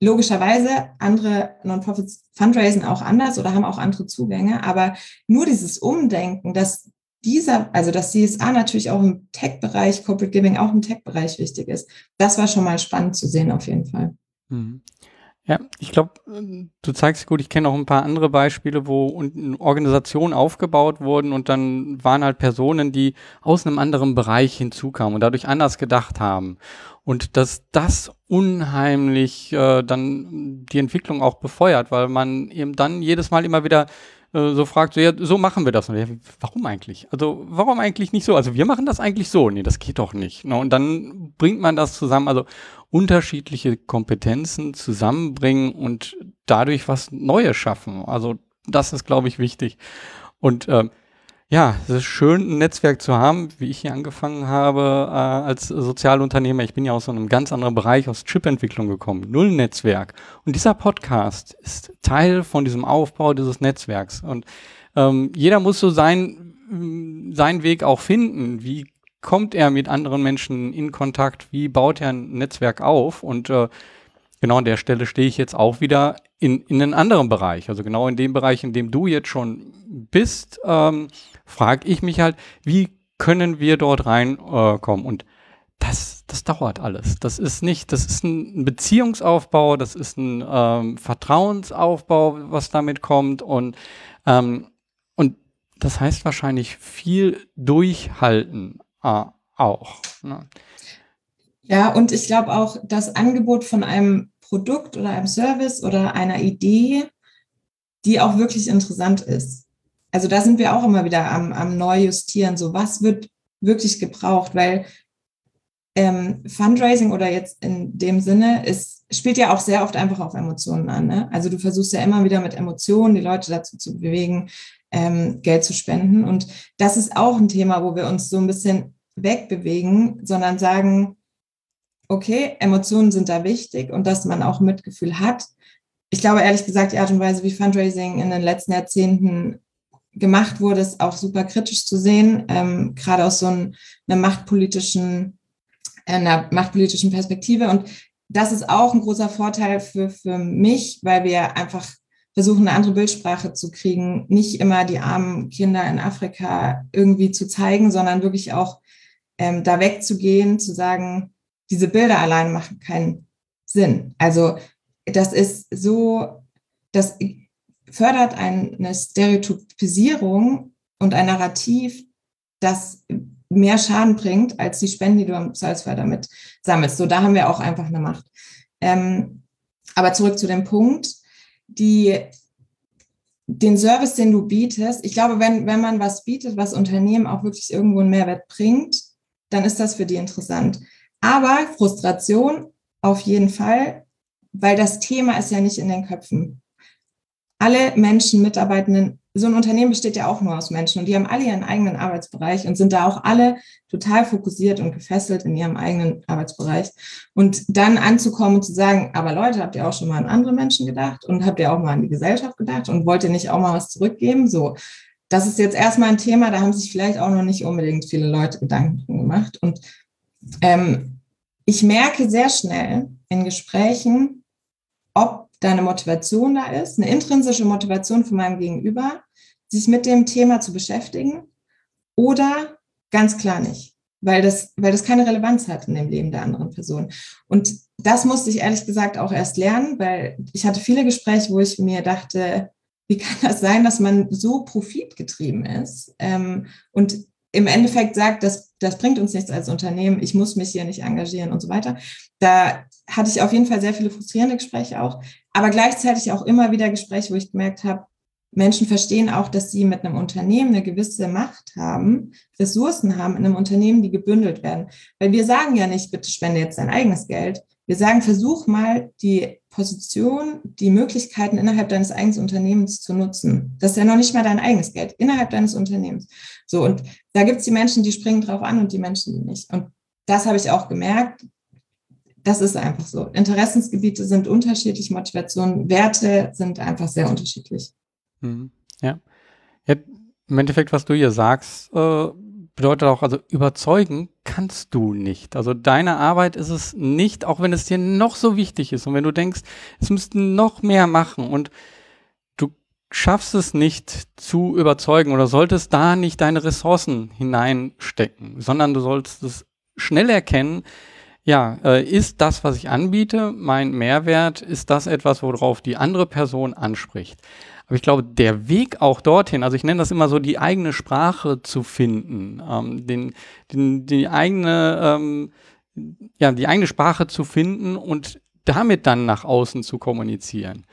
Logischerweise, andere Non-Profits fundraisen auch anders oder haben auch andere Zugänge, aber nur dieses Umdenken, dass dieser, also dass CSA natürlich auch im Tech-Bereich, Corporate Giving auch im Tech-Bereich wichtig ist. Das war schon mal spannend zu sehen, auf jeden Fall. Mhm. Ja, ich glaube, du zeigst gut, ich kenne auch ein paar andere Beispiele, wo Organisationen aufgebaut wurden und dann waren halt Personen, die aus einem anderen Bereich hinzukamen und dadurch anders gedacht haben. Und dass das unheimlich äh, dann die Entwicklung auch befeuert, weil man eben dann jedes Mal immer wieder äh, so fragt, so, ja, so machen wir das. Und ja, warum eigentlich? Also warum eigentlich nicht so? Also wir machen das eigentlich so. Nee, das geht doch nicht. Ne? Und dann bringt man das zusammen, also unterschiedliche Kompetenzen zusammenbringen und dadurch was Neues schaffen. Also das ist, glaube ich, wichtig. Und ähm, ja, es ist schön, ein Netzwerk zu haben, wie ich hier angefangen habe äh, als Sozialunternehmer. Ich bin ja aus einem ganz anderen Bereich, aus Chipentwicklung gekommen, null Netzwerk. Und dieser Podcast ist Teil von diesem Aufbau dieses Netzwerks. Und ähm, jeder muss so sein, seinen Weg auch finden. Wie kommt er mit anderen Menschen in Kontakt? Wie baut er ein Netzwerk auf? Und äh, genau an der Stelle stehe ich jetzt auch wieder in, in einen anderen Bereich. Also genau in dem Bereich, in dem du jetzt schon bist. Ähm, frage ich mich halt, wie können wir dort reinkommen? Äh, und das, das dauert alles. Das ist nicht, das ist ein Beziehungsaufbau, das ist ein ähm, Vertrauensaufbau, was damit kommt. Und, ähm, und das heißt wahrscheinlich viel durchhalten äh, auch. Ne? Ja, und ich glaube auch, das Angebot von einem Produkt oder einem Service oder einer Idee, die auch wirklich interessant ist also da sind wir auch immer wieder am, am Neujustieren, so was wird wirklich gebraucht, weil ähm, Fundraising oder jetzt in dem Sinne ist, spielt ja auch sehr oft einfach auf Emotionen an. Ne? Also du versuchst ja immer wieder mit Emotionen die Leute dazu zu bewegen, ähm, Geld zu spenden. Und das ist auch ein Thema, wo wir uns so ein bisschen wegbewegen, sondern sagen, okay, Emotionen sind da wichtig und dass man auch Mitgefühl hat, ich glaube ehrlich gesagt, die Art und Weise, wie Fundraising in den letzten Jahrzehnten gemacht wurde, ist auch super kritisch zu sehen, ähm, gerade aus so einer machtpolitischen, einer machtpolitischen Perspektive. Und das ist auch ein großer Vorteil für, für mich, weil wir einfach versuchen, eine andere Bildsprache zu kriegen, nicht immer die armen Kinder in Afrika irgendwie zu zeigen, sondern wirklich auch ähm, da wegzugehen, zu sagen, diese Bilder allein machen keinen Sinn. Also das ist so, das fördert eine Stereotypisierung und ein Narrativ, das mehr Schaden bringt als die Spenden, die du am Salzfeuer damit sammelst. So, da haben wir auch einfach eine Macht. Ähm, aber zurück zu dem Punkt, die, den Service, den du bietest, ich glaube, wenn, wenn man was bietet, was Unternehmen auch wirklich irgendwo einen Mehrwert bringt, dann ist das für die interessant. Aber Frustration auf jeden Fall, weil das Thema ist ja nicht in den Köpfen. Alle Menschen, Mitarbeitenden, so ein Unternehmen besteht ja auch nur aus Menschen und die haben alle ihren eigenen Arbeitsbereich und sind da auch alle total fokussiert und gefesselt in ihrem eigenen Arbeitsbereich. Und dann anzukommen und zu sagen, aber Leute, habt ihr auch schon mal an andere Menschen gedacht und habt ihr auch mal an die Gesellschaft gedacht und wollt ihr nicht auch mal was zurückgeben? So, das ist jetzt erstmal ein Thema, da haben sich vielleicht auch noch nicht unbedingt viele Leute Gedanken gemacht. Und ähm, ich merke sehr schnell in Gesprächen, ob da eine Motivation da ist, eine intrinsische Motivation von meinem Gegenüber, sich mit dem Thema zu beschäftigen oder ganz klar nicht, weil das, weil das keine Relevanz hat in dem Leben der anderen Person. Und das musste ich ehrlich gesagt auch erst lernen, weil ich hatte viele Gespräche, wo ich mir dachte, wie kann das sein, dass man so profitgetrieben ist ähm, und im Endeffekt sagt, das, das bringt uns nichts als Unternehmen, ich muss mich hier nicht engagieren und so weiter. Da hatte ich auf jeden Fall sehr viele frustrierende Gespräche auch, aber gleichzeitig auch immer wieder Gespräche, wo ich gemerkt habe, Menschen verstehen auch, dass sie mit einem Unternehmen eine gewisse Macht haben, Ressourcen haben in einem Unternehmen, die gebündelt werden. Weil wir sagen ja nicht, bitte spende jetzt dein eigenes Geld. Wir sagen, versuch mal die Position, die Möglichkeiten innerhalb deines eigenen Unternehmens zu nutzen. Das ist ja noch nicht mal dein eigenes Geld, innerhalb deines Unternehmens. So, und da gibt es die Menschen, die springen drauf an und die Menschen, die nicht. Und das habe ich auch gemerkt. Das ist einfach so. Interessensgebiete sind unterschiedlich, Motivationen, Werte sind einfach sehr unterschiedlich. Mhm. Ja. ja. Im Endeffekt, was du hier sagst, äh, bedeutet auch, also überzeugen kannst du nicht. Also deine Arbeit ist es nicht, auch wenn es dir noch so wichtig ist und wenn du denkst, es müssten noch mehr machen und du schaffst es nicht zu überzeugen oder solltest da nicht deine Ressourcen hineinstecken, sondern du sollst es schnell erkennen, ja, äh, ist das, was ich anbiete, mein Mehrwert, ist das etwas, worauf die andere Person anspricht. Aber ich glaube, der Weg auch dorthin, also ich nenne das immer so, die eigene Sprache zu finden, ähm, den, den, die eigene, ähm, ja, die eigene Sprache zu finden und damit dann nach außen zu kommunizieren.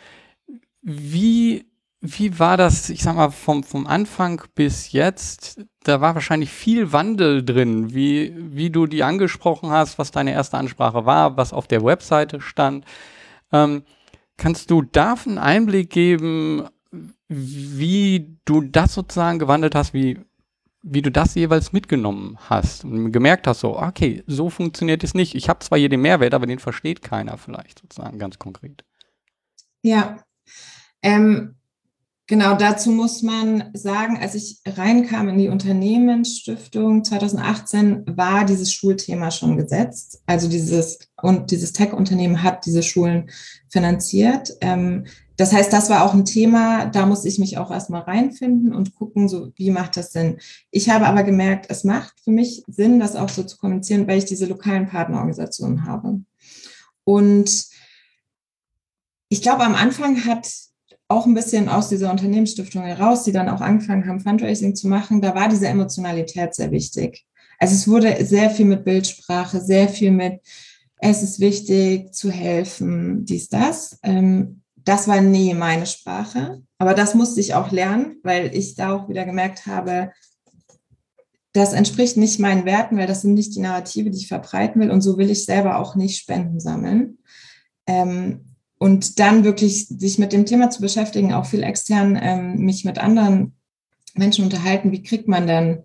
Wie, wie war das, ich sag mal, vom, vom Anfang bis jetzt? Da war wahrscheinlich viel Wandel drin, wie, wie du die angesprochen hast, was deine erste Ansprache war, was auf der Webseite stand. Ähm, kannst du da einen Einblick geben, wie du das sozusagen gewandelt hast, wie, wie du das jeweils mitgenommen hast und gemerkt hast, so, okay, so funktioniert es nicht. Ich habe zwar hier den Mehrwert, aber den versteht keiner vielleicht sozusagen ganz konkret. Ja, ähm, genau dazu muss man sagen, als ich reinkam in die Unternehmensstiftung 2018, war dieses Schulthema schon gesetzt. Also dieses, und dieses Tech-Unternehmen hat diese Schulen finanziert. Ähm, das heißt, das war auch ein Thema, da muss ich mich auch erstmal reinfinden und gucken, so wie macht das Sinn. Ich habe aber gemerkt, es macht für mich Sinn, das auch so zu kommunizieren, weil ich diese lokalen Partnerorganisationen habe. Und ich glaube, am Anfang hat auch ein bisschen aus dieser Unternehmensstiftung heraus, die dann auch angefangen haben, Fundraising zu machen, da war diese Emotionalität sehr wichtig. Also es wurde sehr viel mit Bildsprache, sehr viel mit, es ist wichtig zu helfen, dies, das. Ähm, das war nie meine Sprache, aber das musste ich auch lernen, weil ich da auch wieder gemerkt habe, das entspricht nicht meinen Werten, weil das sind nicht die Narrative, die ich verbreiten will und so will ich selber auch nicht Spenden sammeln. Ähm, und dann wirklich sich mit dem Thema zu beschäftigen, auch viel extern ähm, mich mit anderen Menschen unterhalten, wie kriegt man denn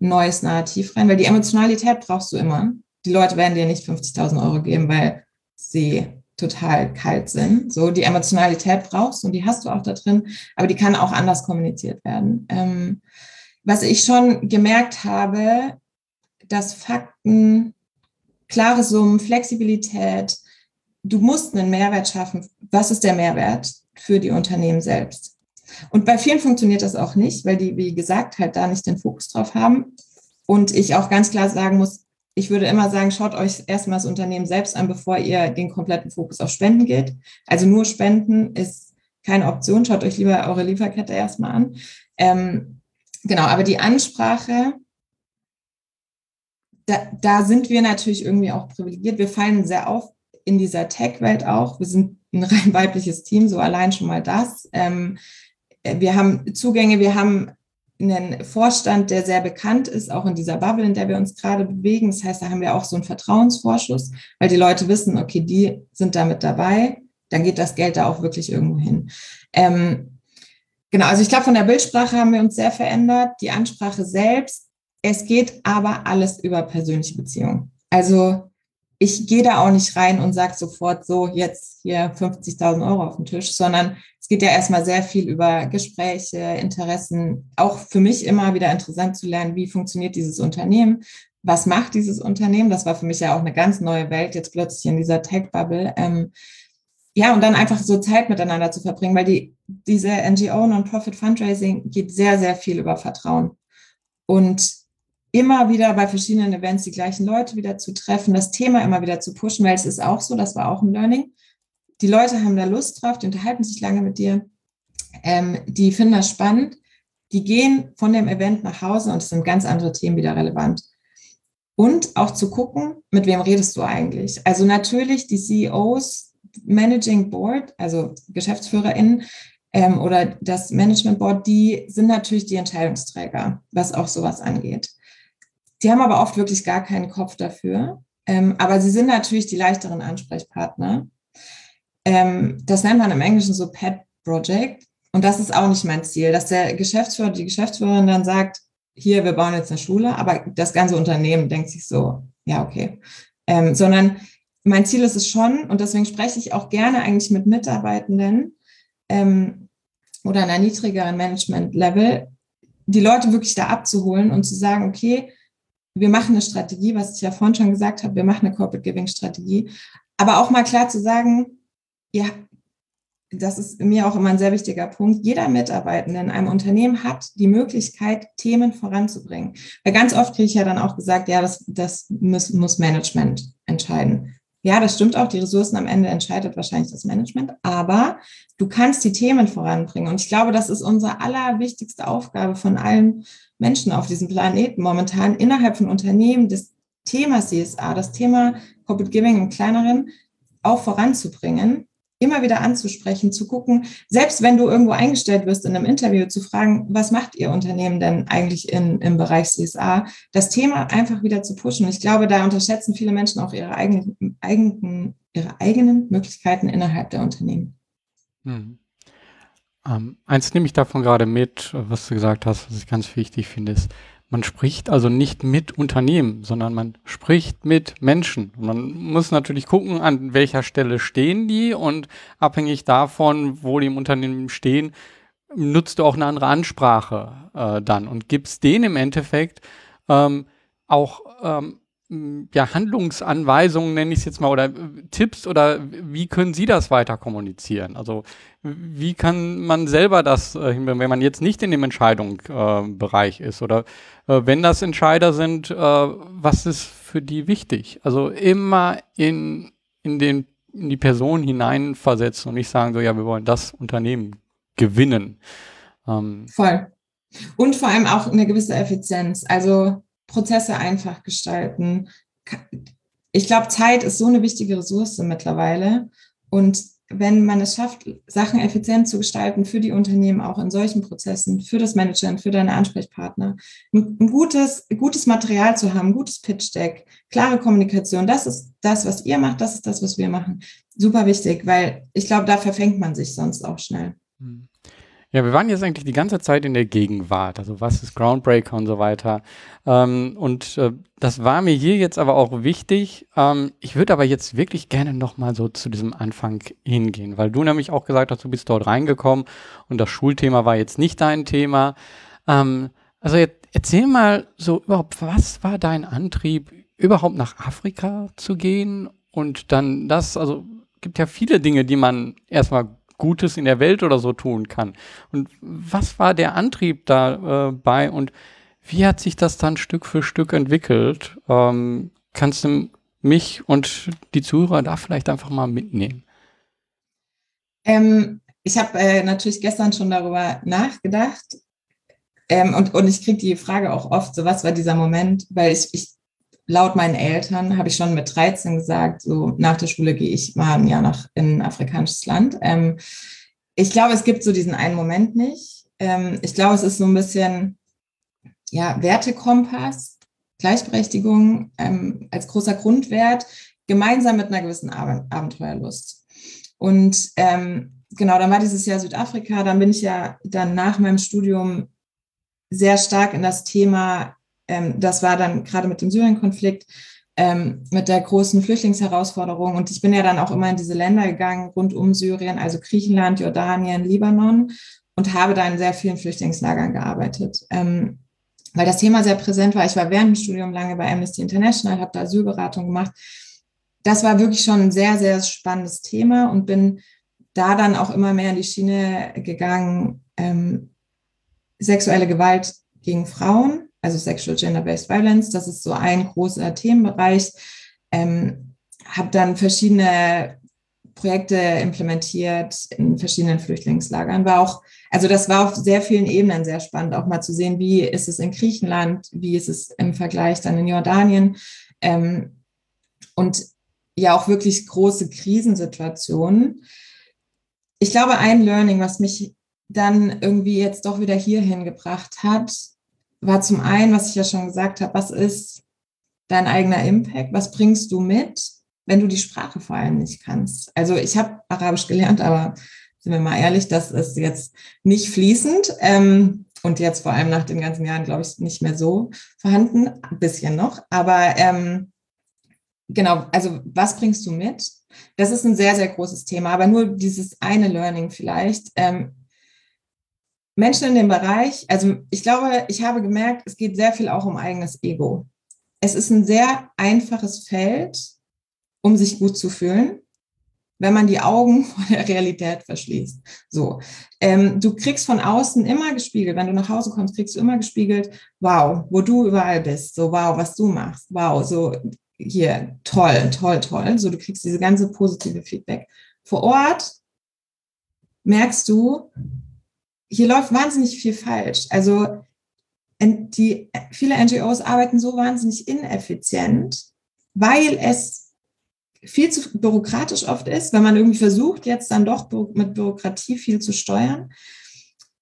ein neues Narrativ rein? Weil die Emotionalität brauchst du immer. Die Leute werden dir nicht 50.000 Euro geben, weil sie total kalt sind. So die Emotionalität brauchst und die hast du auch da drin, aber die kann auch anders kommuniziert werden. Ähm, was ich schon gemerkt habe, dass Fakten, klare Summen, Flexibilität, du musst einen Mehrwert schaffen. Was ist der Mehrwert für die Unternehmen selbst? Und bei vielen funktioniert das auch nicht, weil die, wie gesagt, halt da nicht den Fokus drauf haben. Und ich auch ganz klar sagen muss, ich würde immer sagen, schaut euch erstmal das Unternehmen selbst an, bevor ihr den kompletten Fokus auf Spenden geht. Also nur Spenden ist keine Option. Schaut euch lieber eure Lieferkette erstmal an. Ähm, genau, aber die Ansprache, da, da sind wir natürlich irgendwie auch privilegiert. Wir fallen sehr auf in dieser Tech-Welt auch. Wir sind ein rein weibliches Team, so allein schon mal das. Ähm, wir haben Zugänge, wir haben einen Vorstand, der sehr bekannt ist, auch in dieser Bubble, in der wir uns gerade bewegen. Das heißt, da haben wir auch so einen Vertrauensvorschuss, weil die Leute wissen, okay, die sind damit dabei, dann geht das Geld da auch wirklich irgendwo hin. Ähm, genau, also ich glaube, von der Bildsprache haben wir uns sehr verändert. Die Ansprache selbst, es geht aber alles über persönliche Beziehungen. Also ich gehe da auch nicht rein und sage sofort so, jetzt hier 50.000 Euro auf den Tisch, sondern es geht ja erstmal sehr viel über Gespräche, Interessen, auch für mich immer wieder interessant zu lernen, wie funktioniert dieses Unternehmen, was macht dieses Unternehmen. Das war für mich ja auch eine ganz neue Welt, jetzt plötzlich in dieser Tech-Bubble. Ähm, ja, und dann einfach so Zeit miteinander zu verbringen, weil die, diese NGO, Non-Profit Fundraising, geht sehr, sehr viel über Vertrauen. Und immer wieder bei verschiedenen Events die gleichen Leute wieder zu treffen, das Thema immer wieder zu pushen, weil es ist auch so, das war auch ein Learning. Die Leute haben da Lust drauf, die unterhalten sich lange mit dir, ähm, die finden das spannend, die gehen von dem Event nach Hause und es sind ganz andere Themen wieder relevant. Und auch zu gucken, mit wem redest du eigentlich? Also natürlich die CEOs, Managing Board, also GeschäftsführerInnen, ähm, oder das Management Board, die sind natürlich die Entscheidungsträger, was auch sowas angeht. Die haben aber oft wirklich gar keinen Kopf dafür. Ähm, aber sie sind natürlich die leichteren Ansprechpartner. Ähm, das nennt man im Englischen so Pet Project. Und das ist auch nicht mein Ziel, dass der Geschäftsführer, die Geschäftsführerin dann sagt, hier, wir bauen jetzt eine Schule, aber das ganze Unternehmen denkt sich so, ja, okay. Ähm, sondern mein Ziel ist es schon, und deswegen spreche ich auch gerne eigentlich mit Mitarbeitenden ähm, oder einer niedrigeren Management-Level, die Leute wirklich da abzuholen und zu sagen, okay, wir machen eine Strategie, was ich ja vorhin schon gesagt habe, wir machen eine Corporate Giving Strategie, aber auch mal klar zu sagen, ja, das ist mir auch immer ein sehr wichtiger Punkt. Jeder Mitarbeitende in einem Unternehmen hat die Möglichkeit, Themen voranzubringen. Weil ganz oft kriege ich ja dann auch gesagt, ja, das, das muss, muss Management entscheiden. Ja, das stimmt auch. Die Ressourcen am Ende entscheidet wahrscheinlich das Management. Aber du kannst die Themen voranbringen. Und ich glaube, das ist unsere allerwichtigste Aufgabe von allen Menschen auf diesem Planeten momentan innerhalb von Unternehmen das Thema CSA, das Thema Corporate Giving im kleineren auch voranzubringen, immer wieder anzusprechen, zu gucken, selbst wenn du irgendwo eingestellt wirst in einem Interview, zu fragen, was macht ihr Unternehmen denn eigentlich in, im Bereich CSA, das Thema einfach wieder zu pushen. Ich glaube, da unterschätzen viele Menschen auch ihre eigenen, eigenen, ihre eigenen Möglichkeiten innerhalb der Unternehmen. Hm. Ähm, eins nehme ich davon gerade mit, was du gesagt hast, was ich ganz wichtig finde, ist, man spricht also nicht mit Unternehmen, sondern man spricht mit Menschen. Man muss natürlich gucken, an welcher Stelle stehen die und abhängig davon, wo die im Unternehmen stehen, nutzt du auch eine andere Ansprache äh, dann und gibst denen im Endeffekt ähm, auch ähm, ja, Handlungsanweisungen, nenne ich es jetzt mal, oder Tipps oder wie können Sie das weiter kommunizieren? Also wie kann man selber das äh, hinbekommen, wenn man jetzt nicht in dem Entscheidungsbereich äh, ist oder äh, wenn das Entscheider sind, äh, was ist für die wichtig? Also immer in, in, den, in die Person hineinversetzen und nicht sagen so, ja, wir wollen das Unternehmen gewinnen. Ähm, Voll. Und vor allem auch eine gewisse Effizienz. Also Prozesse einfach gestalten. Ich glaube, Zeit ist so eine wichtige Ressource mittlerweile. Und wenn man es schafft, Sachen effizient zu gestalten für die Unternehmen, auch in solchen Prozessen, für das Management, für deine Ansprechpartner, ein gutes, gutes Material zu haben, gutes Pitch-Deck, klare Kommunikation, das ist das, was ihr macht, das ist das, was wir machen. Super wichtig, weil ich glaube, da verfängt man sich sonst auch schnell. Hm. Ja, wir waren jetzt eigentlich die ganze Zeit in der Gegenwart. Also was ist Groundbreaker und so weiter. Ähm, und äh, das war mir hier jetzt aber auch wichtig. Ähm, ich würde aber jetzt wirklich gerne nochmal so zu diesem Anfang hingehen, weil du nämlich auch gesagt hast, du bist dort reingekommen und das Schulthema war jetzt nicht dein Thema. Ähm, also jetzt, erzähl mal so überhaupt, was war dein Antrieb, überhaupt nach Afrika zu gehen und dann das, also gibt ja viele Dinge, die man erstmal Gutes in der Welt oder so tun kann. Und was war der Antrieb dabei äh, und wie hat sich das dann Stück für Stück entwickelt? Ähm, kannst du mich und die Zuhörer da vielleicht einfach mal mitnehmen? Ähm, ich habe äh, natürlich gestern schon darüber nachgedacht ähm, und, und ich kriege die Frage auch oft, so was war dieser Moment, weil ich, ich laut meinen Eltern habe ich schon mit 13 gesagt, so nach der Schule gehe ich mal ein Jahr nach in ein afrikanisches Land. Ähm, ich glaube, es gibt so diesen einen Moment nicht. Ähm, ich glaube, es ist so ein bisschen ja, Wertekompass, Gleichberechtigung ähm, als großer Grundwert, gemeinsam mit einer gewissen Ab Abenteuerlust. Und ähm, genau, dann war dieses Jahr Südafrika, dann bin ich ja dann nach meinem Studium sehr stark in das Thema ähm, das war dann gerade mit dem Syrien-Konflikt, ähm, mit der großen Flüchtlingsherausforderung. Und ich bin ja dann auch immer in diese Länder gegangen, rund um Syrien, also Griechenland, Jordanien, Libanon, und habe da in sehr vielen Flüchtlingslagern gearbeitet. Ähm, weil das Thema sehr präsent war. Ich war während dem Studium lange bei Amnesty International, habe da Asylberatung gemacht. Das war wirklich schon ein sehr, sehr spannendes Thema und bin da dann auch immer mehr in die Schiene gegangen, ähm, sexuelle Gewalt gegen Frauen also Sexual Gender-Based Violence. Das ist so ein großer Themenbereich. Ähm, habe dann verschiedene Projekte implementiert in verschiedenen Flüchtlingslagern. War auch, also das war auf sehr vielen Ebenen sehr spannend, auch mal zu sehen, wie ist es in Griechenland, wie ist es im Vergleich dann in Jordanien. Ähm, und ja auch wirklich große Krisensituationen. Ich glaube, ein Learning, was mich dann irgendwie jetzt doch wieder hierhin gebracht hat, war zum einen, was ich ja schon gesagt habe, was ist dein eigener Impact? Was bringst du mit, wenn du die Sprache vor allem nicht kannst? Also ich habe Arabisch gelernt, aber sind wir mal ehrlich, das ist jetzt nicht fließend ähm, und jetzt vor allem nach den ganzen Jahren, glaube ich, nicht mehr so vorhanden, ein bisschen noch. Aber ähm, genau, also was bringst du mit? Das ist ein sehr, sehr großes Thema, aber nur dieses eine Learning vielleicht. Ähm, Menschen in dem Bereich, also ich glaube, ich habe gemerkt, es geht sehr viel auch um eigenes Ego. Es ist ein sehr einfaches Feld, um sich gut zu fühlen, wenn man die Augen vor der Realität verschließt. So, ähm, du kriegst von außen immer gespiegelt, wenn du nach Hause kommst, kriegst du immer gespiegelt, wow, wo du überall bist, so wow, was du machst, wow, so hier toll, toll, toll. So, du kriegst diese ganze positive Feedback. Vor Ort merkst du, hier läuft wahnsinnig viel falsch. Also die, viele NGOs arbeiten so wahnsinnig ineffizient, weil es viel zu bürokratisch oft ist, wenn man irgendwie versucht, jetzt dann doch mit Bürokratie viel zu steuern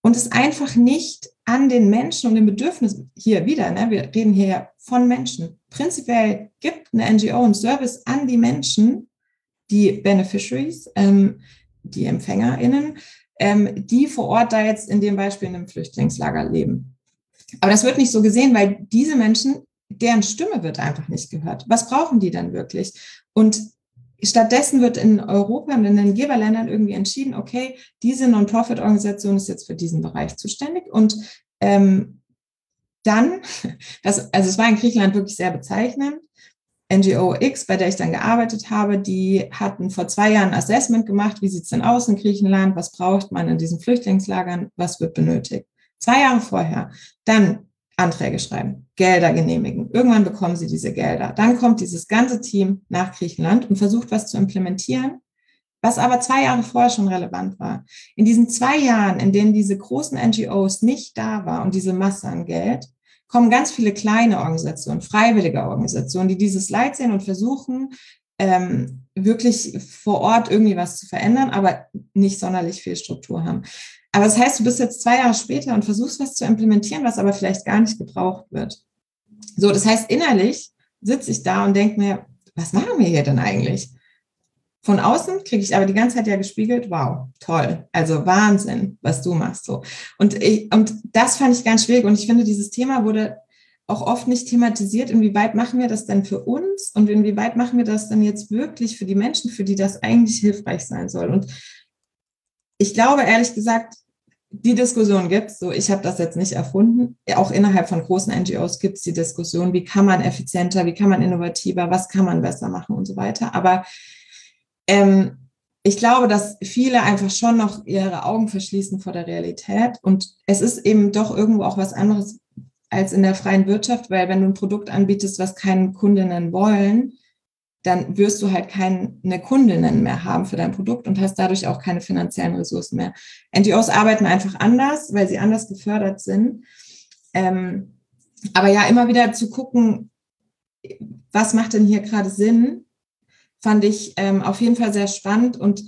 und es einfach nicht an den Menschen und den Bedürfnissen hier wieder, ne, wir reden hier von Menschen. Prinzipiell gibt eine NGO einen Service an die Menschen, die Beneficiaries, ähm, die EmpfängerInnen, ähm, die vor Ort da jetzt in dem Beispiel in einem Flüchtlingslager leben. Aber das wird nicht so gesehen, weil diese Menschen, deren Stimme wird einfach nicht gehört. Was brauchen die dann wirklich? Und stattdessen wird in Europa und in den Geberländern irgendwie entschieden, okay, diese Non-Profit-Organisation ist jetzt für diesen Bereich zuständig und ähm, dann, das, also es war in Griechenland wirklich sehr bezeichnend, NGO X, bei der ich dann gearbeitet habe, die hatten vor zwei Jahren ein Assessment gemacht, wie sieht es denn aus in Griechenland, was braucht man in diesen Flüchtlingslagern, was wird benötigt. Zwei Jahre vorher. Dann Anträge schreiben, Gelder genehmigen. Irgendwann bekommen sie diese Gelder. Dann kommt dieses ganze Team nach Griechenland und versucht, was zu implementieren, was aber zwei Jahre vorher schon relevant war. In diesen zwei Jahren, in denen diese großen NGOs nicht da war und diese Masse an Geld, kommen ganz viele kleine Organisationen, freiwillige Organisationen, die dieses Leid sehen und versuchen, ähm, wirklich vor Ort irgendwie was zu verändern, aber nicht sonderlich viel Struktur haben. Aber das heißt, du bist jetzt zwei Jahre später und versuchst was zu implementieren, was aber vielleicht gar nicht gebraucht wird. So, das heißt, innerlich sitze ich da und denke mir, was machen wir hier denn eigentlich? Von außen kriege ich aber die ganze Zeit ja gespiegelt, wow, toll, also Wahnsinn, was du machst so. Und, ich, und das fand ich ganz schwierig und ich finde, dieses Thema wurde auch oft nicht thematisiert, inwieweit machen wir das denn für uns und inwieweit machen wir das dann jetzt wirklich für die Menschen, für die das eigentlich hilfreich sein soll. Und ich glaube, ehrlich gesagt, die Diskussion gibt es, so ich habe das jetzt nicht erfunden. Auch innerhalb von großen NGOs gibt es die Diskussion, wie kann man effizienter, wie kann man innovativer, was kann man besser machen und so weiter. Aber ähm, ich glaube, dass viele einfach schon noch ihre Augen verschließen vor der Realität. Und es ist eben doch irgendwo auch was anderes als in der freien Wirtschaft, weil wenn du ein Produkt anbietest, was keine Kundinnen wollen, dann wirst du halt keine Kundinnen mehr haben für dein Produkt und hast dadurch auch keine finanziellen Ressourcen mehr. NGOs arbeiten einfach anders, weil sie anders gefördert sind. Ähm, aber ja, immer wieder zu gucken, was macht denn hier gerade Sinn fand ich ähm, auf jeden Fall sehr spannend und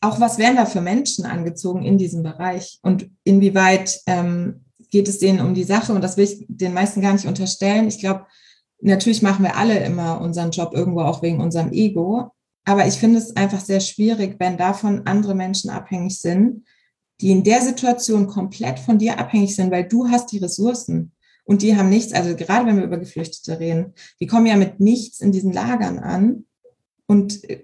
auch was werden da für Menschen angezogen in diesem Bereich und inwieweit ähm, geht es denen um die Sache und das will ich den meisten gar nicht unterstellen. Ich glaube, natürlich machen wir alle immer unseren Job irgendwo auch wegen unserem Ego, aber ich finde es einfach sehr schwierig, wenn davon andere Menschen abhängig sind, die in der Situation komplett von dir abhängig sind, weil du hast die Ressourcen und die haben nichts. Also gerade wenn wir über Geflüchtete reden, die kommen ja mit nichts in diesen Lagern an und äh,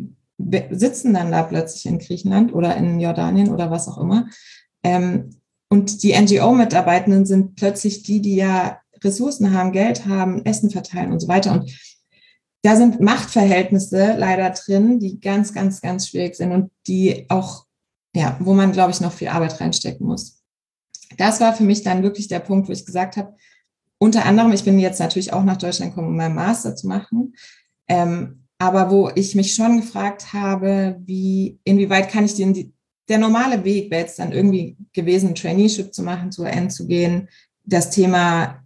sitzen dann da plötzlich in Griechenland oder in Jordanien oder was auch immer. Ähm, und die NGO-Mitarbeitenden sind plötzlich die, die ja Ressourcen haben, Geld haben, Essen verteilen und so weiter. Und da sind Machtverhältnisse leider drin, die ganz, ganz, ganz schwierig sind und die auch, ja, wo man, glaube ich, noch viel Arbeit reinstecken muss. Das war für mich dann wirklich der Punkt, wo ich gesagt habe, unter anderem, ich bin jetzt natürlich auch nach Deutschland gekommen, um meinen Master zu machen. Ähm, aber wo ich mich schon gefragt habe, wie, inwieweit kann ich den, der normale Weg wäre jetzt dann irgendwie gewesen, ein Traineeship zu machen, zu UN zu gehen, das Thema,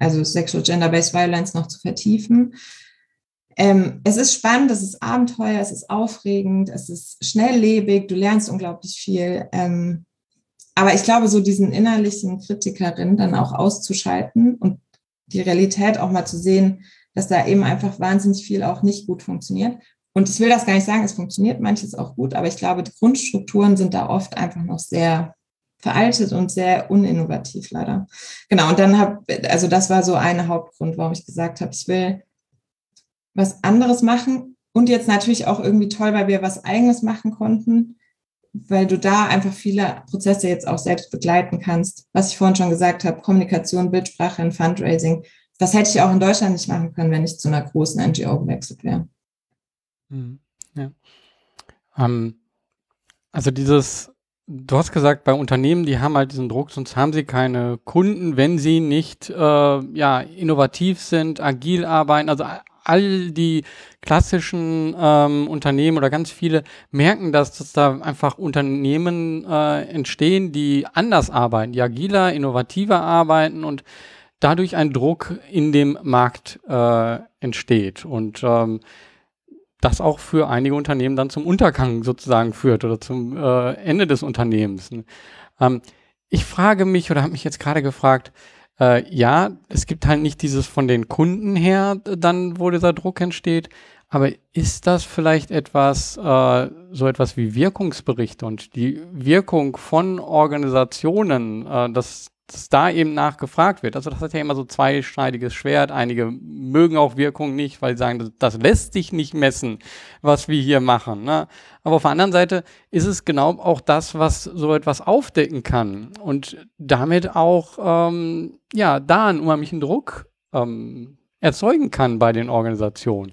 also Sexual Gender-Based Violence noch zu vertiefen. Ähm, es ist spannend, es ist Abenteuer, es ist aufregend, es ist schnelllebig, du lernst unglaublich viel. Ähm, aber ich glaube, so diesen innerlichen Kritikerin dann auch auszuschalten und die Realität auch mal zu sehen, dass da eben einfach wahnsinnig viel auch nicht gut funktioniert. Und ich will das gar nicht sagen, es funktioniert manches auch gut, aber ich glaube, die Grundstrukturen sind da oft einfach noch sehr veraltet und sehr uninnovativ leider. Genau, und dann habe, also das war so ein Hauptgrund, warum ich gesagt habe, ich will was anderes machen und jetzt natürlich auch irgendwie toll, weil wir was eigenes machen konnten, weil du da einfach viele Prozesse jetzt auch selbst begleiten kannst. Was ich vorhin schon gesagt habe, Kommunikation, Bildsprache, Fundraising, das hätte ich auch in Deutschland nicht machen können, wenn ich zu einer großen NGO gewechselt wäre. Mhm. Ja. Ähm, also dieses, du hast gesagt, bei Unternehmen, die haben halt diesen Druck, sonst haben sie keine Kunden, wenn sie nicht äh, ja, innovativ sind, agil arbeiten. Also all die klassischen ähm, Unternehmen oder ganz viele merken, dass, dass da einfach Unternehmen äh, entstehen, die anders arbeiten, die agiler, innovativer arbeiten und dadurch ein Druck in dem Markt äh, entsteht und ähm, das auch für einige Unternehmen dann zum Untergang sozusagen führt oder zum äh, Ende des Unternehmens. Ähm, ich frage mich oder habe mich jetzt gerade gefragt, äh, ja, es gibt halt nicht dieses von den Kunden her, dann wo dieser Druck entsteht, aber ist das vielleicht etwas, äh, so etwas wie Wirkungsberichte und die Wirkung von Organisationen, äh, dass dass da eben nachgefragt wird. Also das hat ja immer so zweischneidiges Schwert. Einige mögen auch Wirkung nicht, weil sie sagen, das, lässt sich nicht messen, was wir hier machen. Ne? Aber auf der anderen Seite ist es genau auch das, was so etwas aufdecken kann und damit auch ähm, ja da einen unheimlichen Druck ähm, erzeugen kann bei den Organisationen.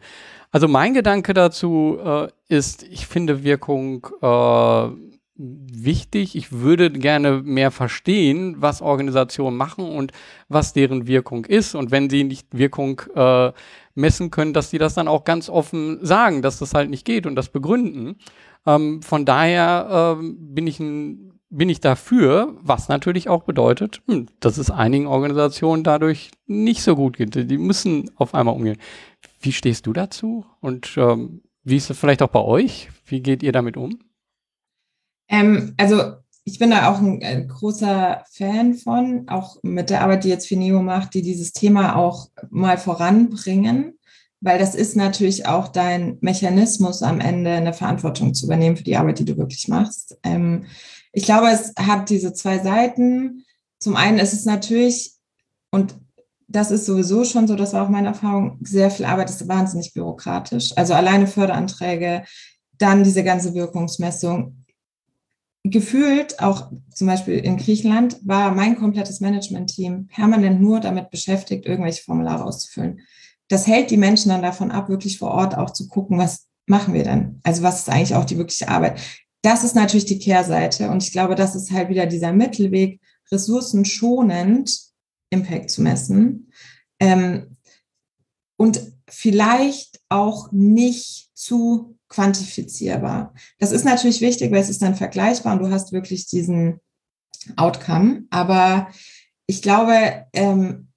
Also mein Gedanke dazu äh, ist, ich finde Wirkung äh, wichtig. Ich würde gerne mehr verstehen, was Organisationen machen und was deren Wirkung ist. Und wenn sie nicht Wirkung äh, messen können, dass sie das dann auch ganz offen sagen, dass das halt nicht geht und das begründen. Ähm, von daher äh, bin ich ein bin ich dafür, was natürlich auch bedeutet, hm, dass es einigen Organisationen dadurch nicht so gut geht. Die müssen auf einmal umgehen. Wie stehst du dazu? Und ähm, wie ist es vielleicht auch bei euch? Wie geht ihr damit um? Ähm, also ich bin da auch ein, ein, großer Fan von, auch mit der Arbeit, die jetzt Fineo macht, die dieses Thema auch mal voranbringen. weil das ist natürlich auch dein Mechanismus, am Ende eine Verantwortung zu übernehmen für die Arbeit, die du wirklich machst. Ähm, ich glaube, es hat diese zwei Seiten. Zum einen ist es natürlich, und das ist sowieso schon so, das war auch meine Erfahrung, sehr viel Arbeit ist wahnsinnig bürokratisch. Also alleine Förderanträge, dann diese ganze Wirkungsmessung. Gefühlt, auch zum Beispiel in Griechenland, war mein komplettes Management-Team permanent nur damit beschäftigt, irgendwelche Formulare auszufüllen. Das hält die Menschen dann davon ab, wirklich vor Ort auch zu gucken, was machen wir denn? Also was ist eigentlich auch die wirkliche Arbeit? Das ist natürlich die Kehrseite. Und ich glaube, das ist halt wieder dieser Mittelweg, ressourcenschonend Impact zu messen. Ähm, und vielleicht auch nicht zu quantifizierbar. Das ist natürlich wichtig, weil es ist dann vergleichbar und du hast wirklich diesen Outcome. Aber ich glaube, ähm,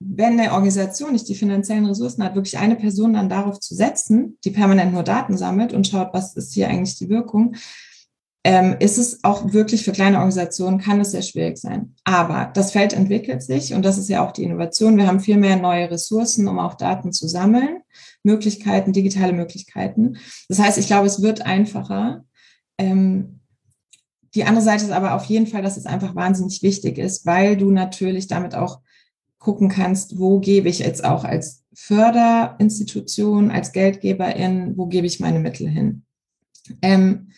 wenn eine Organisation nicht die finanziellen Ressourcen hat, wirklich eine Person dann darauf zu setzen, die permanent nur Daten sammelt und schaut, was ist hier eigentlich die Wirkung, ähm, ist es auch wirklich für kleine Organisationen, kann es sehr schwierig sein. Aber das Feld entwickelt sich und das ist ja auch die Innovation. Wir haben viel mehr neue Ressourcen, um auch Daten zu sammeln, Möglichkeiten, digitale Möglichkeiten. Das heißt, ich glaube, es wird einfacher. Ähm, die andere Seite ist aber auf jeden Fall, dass es einfach wahnsinnig wichtig ist, weil du natürlich damit auch gucken kannst, wo gebe ich jetzt auch als Förderinstitution, als Geldgeberin, wo gebe ich meine Mittel hin. Ähm,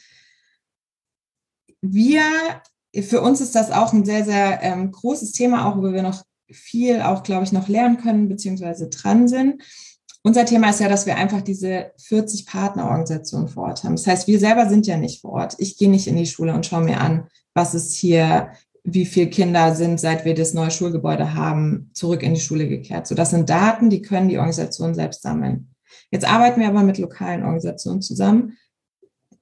wir, für uns ist das auch ein sehr, sehr ähm, großes Thema, auch wo wir noch viel auch, glaube ich, noch lernen können, beziehungsweise dran sind. Unser Thema ist ja, dass wir einfach diese 40 Partnerorganisationen vor Ort haben. Das heißt, wir selber sind ja nicht vor Ort. Ich gehe nicht in die Schule und schaue mir an, was ist hier, wie viele Kinder sind, seit wir das neue Schulgebäude haben, zurück in die Schule gekehrt. So, das sind Daten, die können die Organisationen selbst sammeln. Jetzt arbeiten wir aber mit lokalen Organisationen zusammen,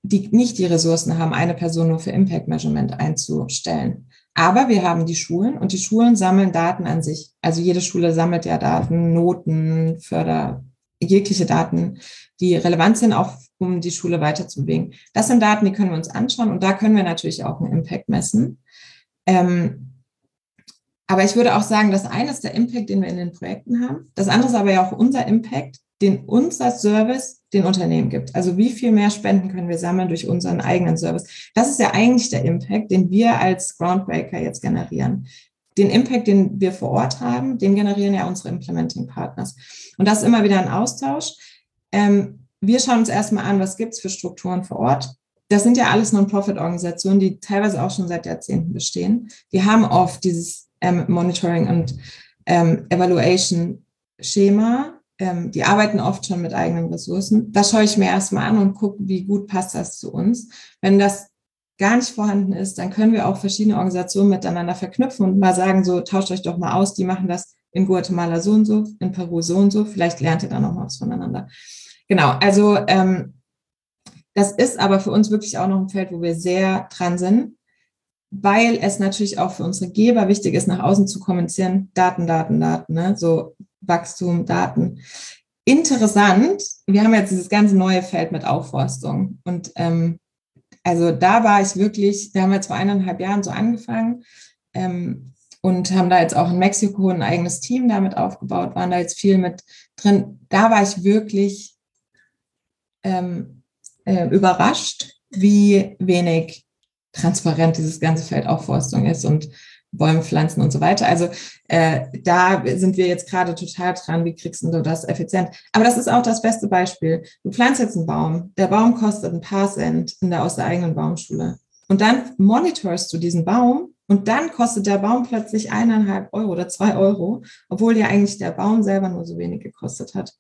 die nicht die Ressourcen haben, eine Person nur für Impact Measurement einzustellen. Aber wir haben die Schulen und die Schulen sammeln Daten an sich. Also jede Schule sammelt ja Daten, Noten, Förder, jegliche Daten, die relevant sind, auch um die Schule weiterzubewegen. Das sind Daten, die können wir uns anschauen und da können wir natürlich auch einen Impact messen. Ähm, aber ich würde auch sagen, das eine ist der Impact, den wir in den Projekten haben. Das andere ist aber ja auch unser Impact, den unser Service den Unternehmen gibt. Also wie viel mehr Spenden können wir sammeln durch unseren eigenen Service? Das ist ja eigentlich der Impact, den wir als Groundbreaker jetzt generieren. Den Impact, den wir vor Ort haben, den generieren ja unsere Implementing Partners. Und das ist immer wieder ein Austausch. Ähm, wir schauen uns erstmal an, was gibt es für Strukturen vor Ort. Das sind ja alles Non-Profit-Organisationen, die teilweise auch schon seit Jahrzehnten bestehen. Die haben oft dieses ähm, Monitoring und ähm, Evaluation-Schema, ähm, die arbeiten oft schon mit eigenen Ressourcen. Das schaue ich mir erstmal an und gucke, wie gut passt das zu uns. Wenn das gar nicht vorhanden ist, dann können wir auch verschiedene Organisationen miteinander verknüpfen und mal sagen, so tauscht euch doch mal aus, die machen das in Guatemala so und so, in Peru so und so, vielleicht lernt ihr dann noch mal was voneinander. Genau, also ähm, das ist aber für uns wirklich auch noch ein Feld, wo wir sehr dran sind, weil es natürlich auch für unsere Geber wichtig ist, nach außen zu kommunizieren, Daten, Daten, Daten, ne? so Wachstum, Daten. Interessant, wir haben jetzt dieses ganze neue Feld mit Aufforstung. Und ähm, also da war ich wirklich, da haben wir jetzt vor eineinhalb Jahren so angefangen ähm, und haben da jetzt auch in Mexiko ein eigenes Team damit aufgebaut, waren da jetzt viel mit drin. Da war ich wirklich ähm, äh, überrascht, wie wenig transparent dieses ganze Feld Aufforstung ist und Bäume pflanzen und so weiter. Also äh, da sind wir jetzt gerade total dran, wie kriegst du das effizient. Aber das ist auch das beste Beispiel. Du pflanzt jetzt einen Baum, der Baum kostet ein paar Cent in der, aus der eigenen Baumschule. Und dann monitorst du diesen Baum und dann kostet der Baum plötzlich eineinhalb Euro oder zwei Euro, obwohl ja eigentlich der Baum selber nur so wenig gekostet hat.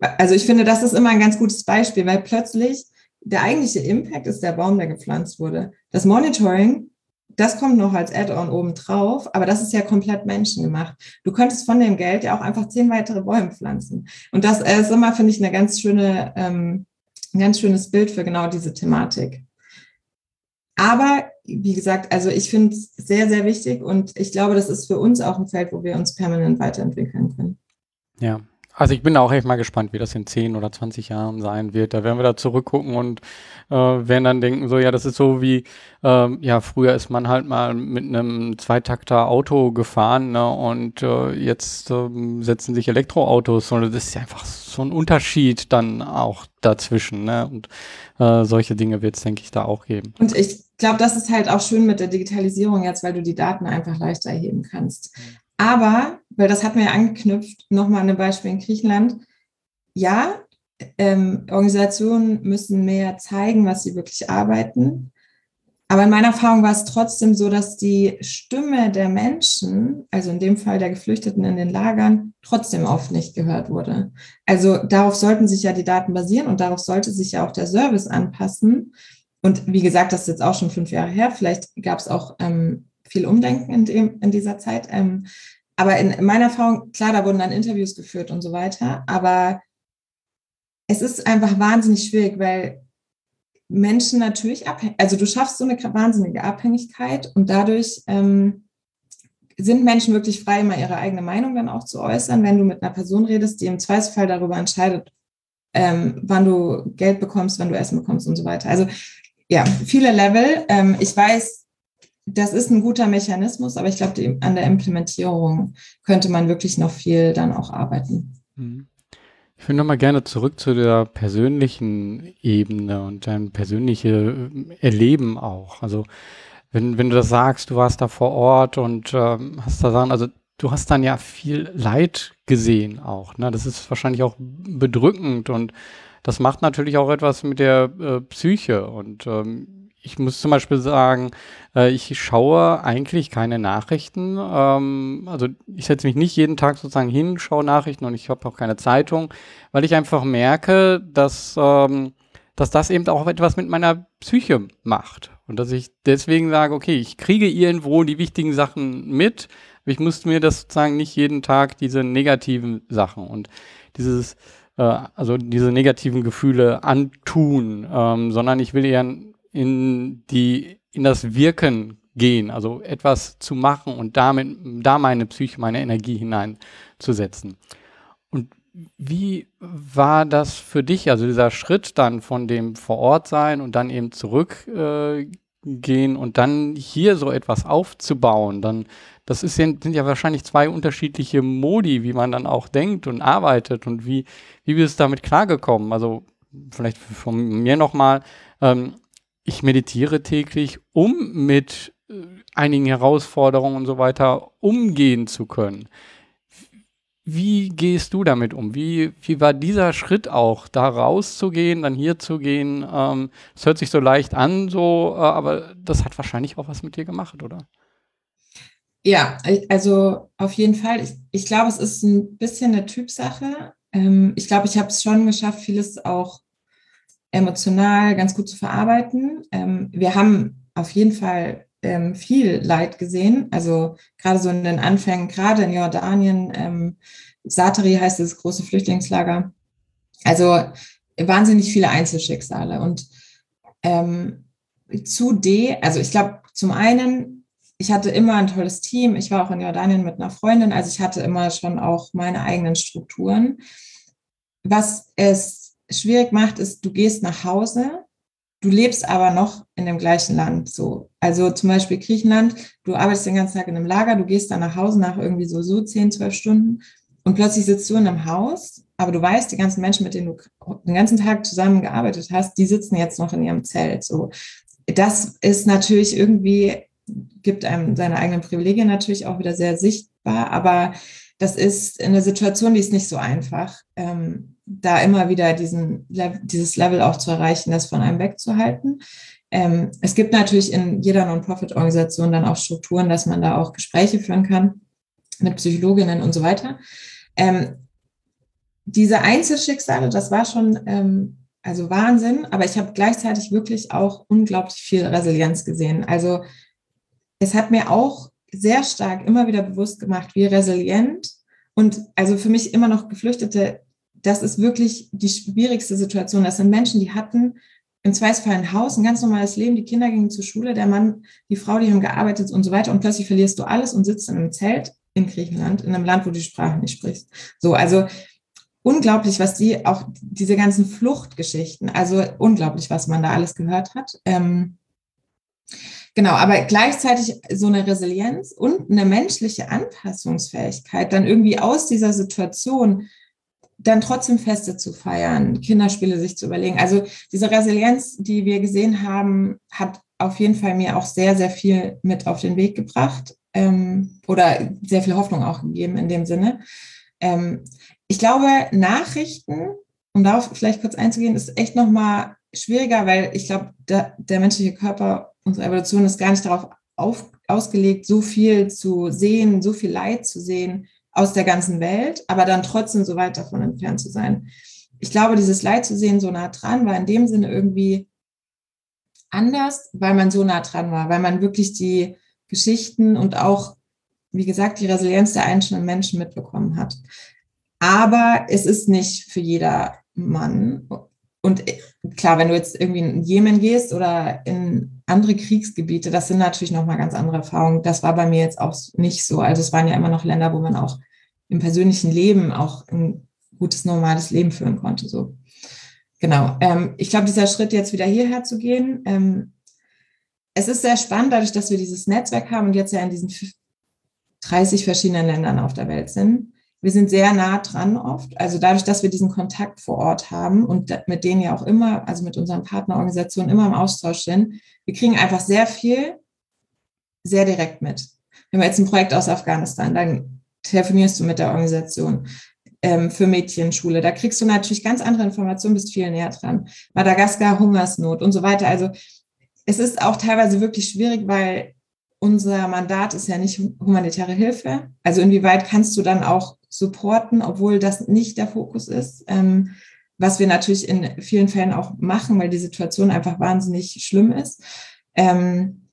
Also ich finde, das ist immer ein ganz gutes Beispiel, weil plötzlich der eigentliche Impact ist der Baum, der gepflanzt wurde. Das Monitoring das kommt noch als Add-on oben drauf, aber das ist ja komplett menschengemacht. Du könntest von dem Geld ja auch einfach zehn weitere Bäume pflanzen. Und das ist immer, finde ich, eine ganz schöne, ähm, ein ganz schönes Bild für genau diese Thematik. Aber wie gesagt, also ich finde es sehr, sehr wichtig und ich glaube, das ist für uns auch ein Feld, wo wir uns permanent weiterentwickeln können. Ja, Also ich bin auch echt mal gespannt, wie das in 10 oder 20 Jahren sein wird. Da werden wir da zurückgucken und äh, werden dann denken, so ja, das ist so wie, ähm, ja, früher ist man halt mal mit einem Zweitakter Auto gefahren ne, und äh, jetzt ähm, setzen sich Elektroautos und das ist ja einfach so ein Unterschied dann auch dazwischen. Ne? Und äh, solche Dinge wird es, denke ich, da auch geben. Und ich glaube, das ist halt auch schön mit der Digitalisierung jetzt, weil du die Daten einfach leichter erheben kannst. Aber, weil das hat mir ja angeknüpft, nochmal ein Beispiel in Griechenland. Ja, ähm, Organisationen müssen mehr zeigen, was sie wirklich arbeiten. Aber in meiner Erfahrung war es trotzdem so, dass die Stimme der Menschen, also in dem Fall der Geflüchteten in den Lagern, trotzdem oft nicht gehört wurde. Also darauf sollten sich ja die Daten basieren und darauf sollte sich ja auch der Service anpassen. Und wie gesagt, das ist jetzt auch schon fünf Jahre her. Vielleicht gab es auch ähm, viel Umdenken in, dem, in dieser Zeit. Ähm, aber in meiner Erfahrung, klar, da wurden dann Interviews geführt und so weiter. Aber es ist einfach wahnsinnig schwierig, weil Menschen natürlich abhängig, also du schaffst so eine wahnsinnige Abhängigkeit und dadurch ähm, sind Menschen wirklich frei, immer ihre eigene Meinung dann auch zu äußern, wenn du mit einer Person redest, die im Zweifelsfall darüber entscheidet, ähm, wann du Geld bekommst, wann du Essen bekommst und so weiter. Also ja, viele Level. Ähm, ich weiß, das ist ein guter Mechanismus, aber ich glaube, an der Implementierung könnte man wirklich noch viel dann auch arbeiten. Mhm. Ich würde nochmal gerne zurück zu der persönlichen Ebene und dein persönliches Erleben auch. Also wenn, wenn du das sagst, du warst da vor Ort und ähm, hast da Sachen, also du hast dann ja viel Leid gesehen auch. Ne? Das ist wahrscheinlich auch bedrückend und das macht natürlich auch etwas mit der äh, Psyche. Und ähm, ich muss zum Beispiel sagen, äh, ich schaue eigentlich keine Nachrichten. Ähm, also ich setze mich nicht jeden Tag sozusagen hin, schaue Nachrichten und ich habe auch keine Zeitung, weil ich einfach merke, dass, ähm, dass das eben auch etwas mit meiner Psyche macht. Und dass ich deswegen sage, okay, ich kriege irgendwo die wichtigen Sachen mit, aber ich muss mir das sozusagen nicht jeden Tag diese negativen Sachen und dieses äh, also diese negativen Gefühle antun, ähm, sondern ich will eher in die, in das Wirken gehen, also etwas zu machen und damit, da meine Psyche, meine Energie hineinzusetzen. Und wie war das für dich, also dieser Schritt dann von dem vor Ort sein und dann eben zurückgehen äh, und dann hier so etwas aufzubauen, dann das ist, sind ja wahrscheinlich zwei unterschiedliche Modi, wie man dann auch denkt und arbeitet und wie, wie bist du damit klargekommen? Also vielleicht von mir nochmal, ähm, ich meditiere täglich, um mit äh, einigen Herausforderungen und so weiter umgehen zu können. Wie gehst du damit um? Wie, wie war dieser Schritt auch, da rauszugehen, dann hier zu gehen? Es ähm, hört sich so leicht an, so, äh, aber das hat wahrscheinlich auch was mit dir gemacht, oder? Ja, also auf jeden Fall. Ich, ich glaube, es ist ein bisschen eine Typsache. Ähm, ich glaube, ich habe es schon geschafft, vieles auch emotional ganz gut zu verarbeiten. Ähm, wir haben auf jeden Fall ähm, viel Leid gesehen. Also gerade so in den Anfängen, gerade in Jordanien, ähm, Satari heißt das große Flüchtlingslager. Also wahnsinnig viele Einzelschicksale. Und ähm, zu D, also ich glaube, zum einen ich hatte immer ein tolles Team. Ich war auch in Jordanien mit einer Freundin, also ich hatte immer schon auch meine eigenen Strukturen. Was es schwierig macht, ist, du gehst nach Hause, du lebst aber noch in dem gleichen Land. So, also zum Beispiel Griechenland, du arbeitest den ganzen Tag in einem Lager, du gehst dann nach Hause nach irgendwie so, so 10, 12 Stunden und plötzlich sitzt du in einem Haus, aber du weißt, die ganzen Menschen, mit denen du den ganzen Tag zusammengearbeitet hast, die sitzen jetzt noch in ihrem Zelt. So, das ist natürlich irgendwie gibt einem seine eigenen Privilegien natürlich auch wieder sehr sichtbar, aber das ist eine Situation, die ist nicht so einfach, ähm, da immer wieder diesen, dieses Level auch zu erreichen, das von einem wegzuhalten. Ähm, es gibt natürlich in jeder Non-Profit-Organisation dann auch Strukturen, dass man da auch Gespräche führen kann mit Psychologinnen und so weiter. Ähm, diese Einzelschicksale, das war schon ähm, also Wahnsinn, aber ich habe gleichzeitig wirklich auch unglaublich viel Resilienz gesehen. Also es hat mir auch sehr stark immer wieder bewusst gemacht, wie resilient und also für mich immer noch Geflüchtete, das ist wirklich die schwierigste Situation. Das sind Menschen, die hatten im Zweifelsfall ein Haus, ein ganz normales Leben, die Kinder gingen zur Schule, der Mann, die Frau, die haben gearbeitet und so weiter und plötzlich verlierst du alles und sitzt in einem Zelt in Griechenland, in einem Land, wo du die Sprache nicht sprichst. So, also unglaublich, was die auch diese ganzen Fluchtgeschichten, also unglaublich, was man da alles gehört hat. Ähm, genau, aber gleichzeitig so eine Resilienz und eine menschliche Anpassungsfähigkeit, dann irgendwie aus dieser Situation dann trotzdem Feste zu feiern, Kinderspiele sich zu überlegen. Also diese Resilienz, die wir gesehen haben, hat auf jeden Fall mir auch sehr, sehr viel mit auf den Weg gebracht ähm, oder sehr viel Hoffnung auch gegeben in dem Sinne. Ähm, ich glaube, Nachrichten, um darauf vielleicht kurz einzugehen, ist echt nochmal schwieriger, weil ich glaube, der, der menschliche Körper, unsere Evolution ist gar nicht darauf auf, ausgelegt, so viel zu sehen, so viel Leid zu sehen, aus der ganzen Welt, aber dann trotzdem so weit davon entfernt zu sein. Ich glaube, dieses Leid zu sehen so nah dran war in dem Sinne irgendwie anders, weil man so nah dran war, weil man wirklich die Geschichten und auch, wie gesagt, die Resilienz der einzelnen Menschen mitbekommen hat. Aber es ist nicht für jeder Mann. Und klar, wenn du jetzt irgendwie in Jemen gehst oder in andere Kriegsgebiete, das sind natürlich nochmal ganz andere Erfahrungen. Das war bei mir jetzt auch nicht so. Also es waren ja immer noch Länder, wo man auch im persönlichen Leben auch ein gutes, normales Leben führen konnte. So. Genau. Ähm, ich glaube, dieser Schritt jetzt wieder hierher zu gehen, ähm, es ist sehr spannend, dadurch, dass wir dieses Netzwerk haben und jetzt ja in diesen 30 verschiedenen Ländern auf der Welt sind wir sind sehr nah dran oft. Also dadurch, dass wir diesen Kontakt vor Ort haben und mit denen ja auch immer, also mit unseren Partnerorganisationen immer im Austausch sind, wir kriegen einfach sehr viel sehr direkt mit. Wenn wir jetzt ein Projekt aus Afghanistan, dann telefonierst du mit der Organisation ähm, für Mädchenschule. Da kriegst du natürlich ganz andere Informationen, bist viel näher dran. Madagaskar, Hungersnot und so weiter. Also es ist auch teilweise wirklich schwierig, weil unser Mandat ist ja nicht humanitäre Hilfe. Also inwieweit kannst du dann auch supporten, obwohl das nicht der Fokus ist. Ähm, was wir natürlich in vielen Fällen auch machen, weil die Situation einfach wahnsinnig schlimm ist. Ähm,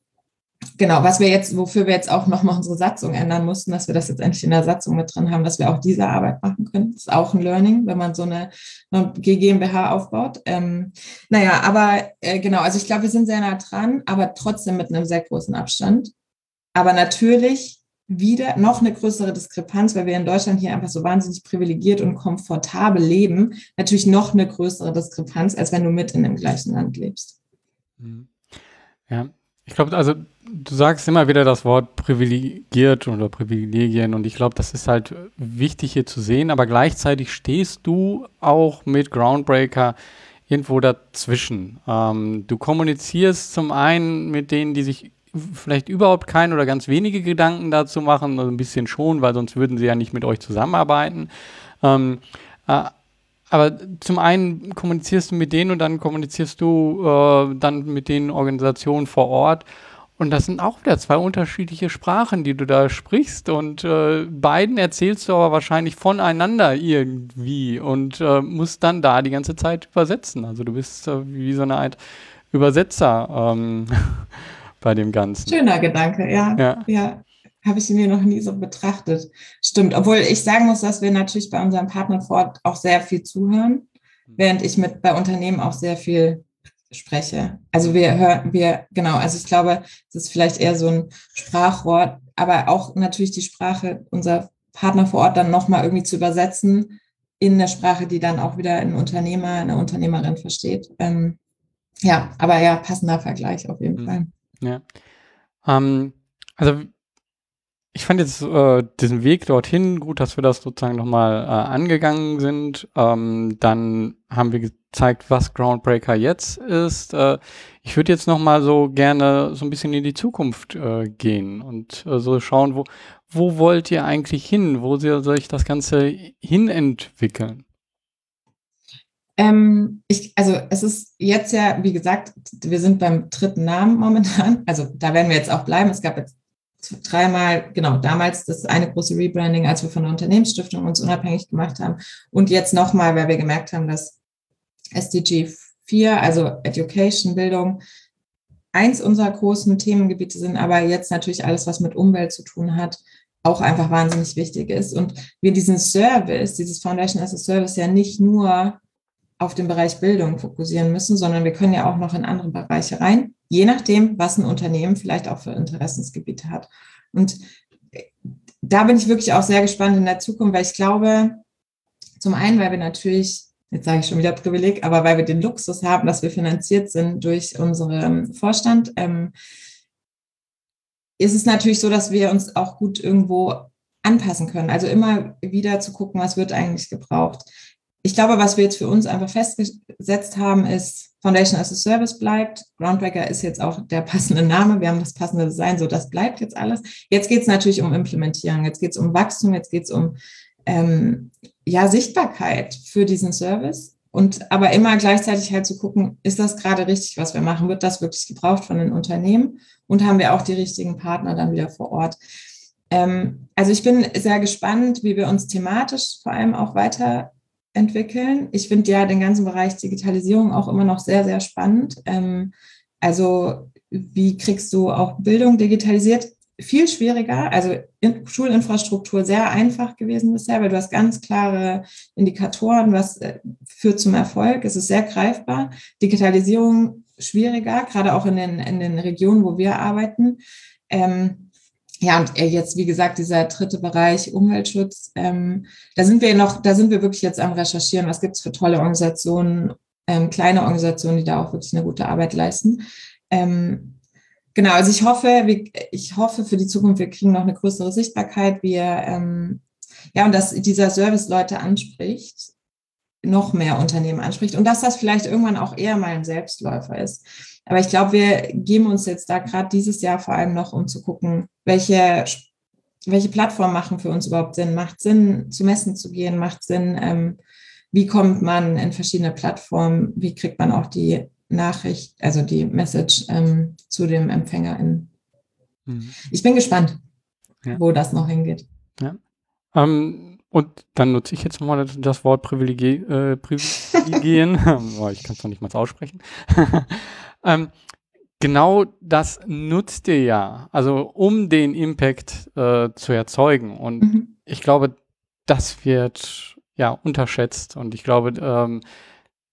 genau, was wir jetzt, wofür wir jetzt auch nochmal unsere Satzung ändern mussten, dass wir das jetzt endlich in der Satzung mit drin haben, dass wir auch diese Arbeit machen können. Das ist auch ein Learning, wenn man so eine, eine GmbH aufbaut. Ähm, naja, aber äh, genau, also ich glaube, wir sind sehr nah dran, aber trotzdem mit einem sehr großen Abstand. Aber natürlich wieder noch eine größere Diskrepanz, weil wir in Deutschland hier einfach so wahnsinnig privilegiert und komfortabel leben, natürlich noch eine größere Diskrepanz, als wenn du mit in dem gleichen Land lebst. Mhm. Ja, ich glaube, also du sagst immer wieder das Wort privilegiert oder Privilegien und ich glaube, das ist halt wichtig hier zu sehen, aber gleichzeitig stehst du auch mit Groundbreaker irgendwo dazwischen. Ähm, du kommunizierst zum einen mit denen, die sich vielleicht überhaupt keinen oder ganz wenige Gedanken dazu machen, also ein bisschen schon, weil sonst würden sie ja nicht mit euch zusammenarbeiten. Ähm, äh, aber zum einen kommunizierst du mit denen und dann kommunizierst du äh, dann mit den Organisationen vor Ort. Und das sind auch wieder zwei unterschiedliche Sprachen, die du da sprichst. Und äh, beiden erzählst du aber wahrscheinlich voneinander irgendwie und äh, musst dann da die ganze Zeit übersetzen. Also du bist äh, wie so eine Art Übersetzer. Ähm bei dem Ganzen. Schöner Gedanke, ja. Ja. ja. Habe ich mir noch nie so betrachtet. Stimmt. Obwohl ich sagen muss, dass wir natürlich bei unserem Partner vor Ort auch sehr viel zuhören, während ich mit bei Unternehmen auch sehr viel spreche. Also wir hören, wir, genau, also ich glaube, es ist vielleicht eher so ein Sprachrohr, aber auch natürlich die Sprache unserer Partner vor Ort dann nochmal irgendwie zu übersetzen in eine Sprache, die dann auch wieder ein Unternehmer, eine Unternehmerin versteht. Ähm, ja, aber ja, passender Vergleich auf jeden mhm. Fall. Ja. Ähm, also ich fand jetzt äh, diesen Weg dorthin gut, dass wir das sozusagen nochmal äh, angegangen sind. Ähm, dann haben wir gezeigt, was Groundbreaker jetzt ist. Äh, ich würde jetzt nochmal so gerne so ein bisschen in die Zukunft äh, gehen und äh, so schauen, wo, wo wollt ihr eigentlich hin? Wo soll sich das Ganze hinentwickeln? Ähm, ich, also es ist jetzt ja, wie gesagt, wir sind beim dritten Namen momentan. Also da werden wir jetzt auch bleiben. Es gab jetzt dreimal, genau, damals das eine große Rebranding, als wir von der Unternehmensstiftung uns unabhängig gemacht haben. Und jetzt nochmal, weil wir gemerkt haben, dass SDG 4, also Education, Bildung, eins unserer großen Themengebiete sind, aber jetzt natürlich alles, was mit Umwelt zu tun hat, auch einfach wahnsinnig wichtig ist. Und wir diesen Service, dieses Foundation as a Service ja nicht nur auf den Bereich Bildung fokussieren müssen, sondern wir können ja auch noch in andere Bereiche rein, je nachdem, was ein Unternehmen vielleicht auch für Interessensgebiete hat. Und da bin ich wirklich auch sehr gespannt in der Zukunft, weil ich glaube, Zum einen, weil wir natürlich, jetzt sage ich schon wieder Privileg, aber weil wir den Luxus haben, dass wir finanziert sind durch unseren Vorstand. Ähm, ist es natürlich so, dass wir uns auch gut irgendwo anpassen können. Also immer wieder zu gucken, was wird eigentlich gebraucht. Ich glaube, was wir jetzt für uns einfach festgesetzt haben, ist, Foundation as a Service bleibt. Groundbreaker ist jetzt auch der passende Name. Wir haben das passende Design, so das bleibt jetzt alles. Jetzt geht es natürlich um Implementierung, jetzt geht es um Wachstum, jetzt geht es um ähm, ja, Sichtbarkeit für diesen Service. Und aber immer gleichzeitig halt zu gucken, ist das gerade richtig, was wir machen? Wird das wirklich gebraucht von den Unternehmen? Und haben wir auch die richtigen Partner dann wieder vor Ort? Ähm, also ich bin sehr gespannt, wie wir uns thematisch vor allem auch weiterentwickeln. Ich finde ja den ganzen Bereich Digitalisierung auch immer noch sehr, sehr spannend. Ähm, also wie kriegst du auch Bildung digitalisiert? Viel schwieriger, also Schulinfrastruktur sehr einfach gewesen bisher, weil du hast ganz klare Indikatoren, was äh, führt zum Erfolg. Es ist sehr greifbar. Digitalisierung schwieriger, gerade auch in den, in den Regionen, wo wir arbeiten. Ähm, ja, und äh, jetzt, wie gesagt, dieser dritte Bereich Umweltschutz, ähm, da sind wir noch, da sind wir wirklich jetzt am Recherchieren, was gibt es für tolle Organisationen, ähm, kleine Organisationen, die da auch wirklich eine gute Arbeit leisten. Ähm, genau, also ich hoffe, ich hoffe für die Zukunft, wir kriegen noch eine größere Sichtbarkeit, wir, ähm, ja, und dass dieser Service Leute anspricht, noch mehr Unternehmen anspricht und dass das vielleicht irgendwann auch eher mal ein Selbstläufer ist. Aber ich glaube, wir geben uns jetzt da gerade dieses Jahr vor allem noch, um zu gucken, welche, welche Plattformen machen für uns überhaupt Sinn. Macht Sinn, zu Messen zu gehen? Macht Sinn, ähm, wie kommt man in verschiedene Plattformen? Wie kriegt man auch die Nachricht, also die Message ähm, zu dem EmpfängerInnen? Mhm. Ich bin gespannt, ja. wo das noch hingeht. Ja. Ähm, und dann nutze ich jetzt mal das Wort Privilegi äh, Privilegien. ich kann es noch nicht mal aussprechen. ähm, genau das nutzt ihr ja, also um den Impact äh, zu erzeugen. Und mhm. ich glaube, das wird ja unterschätzt. Und ich glaube, ähm,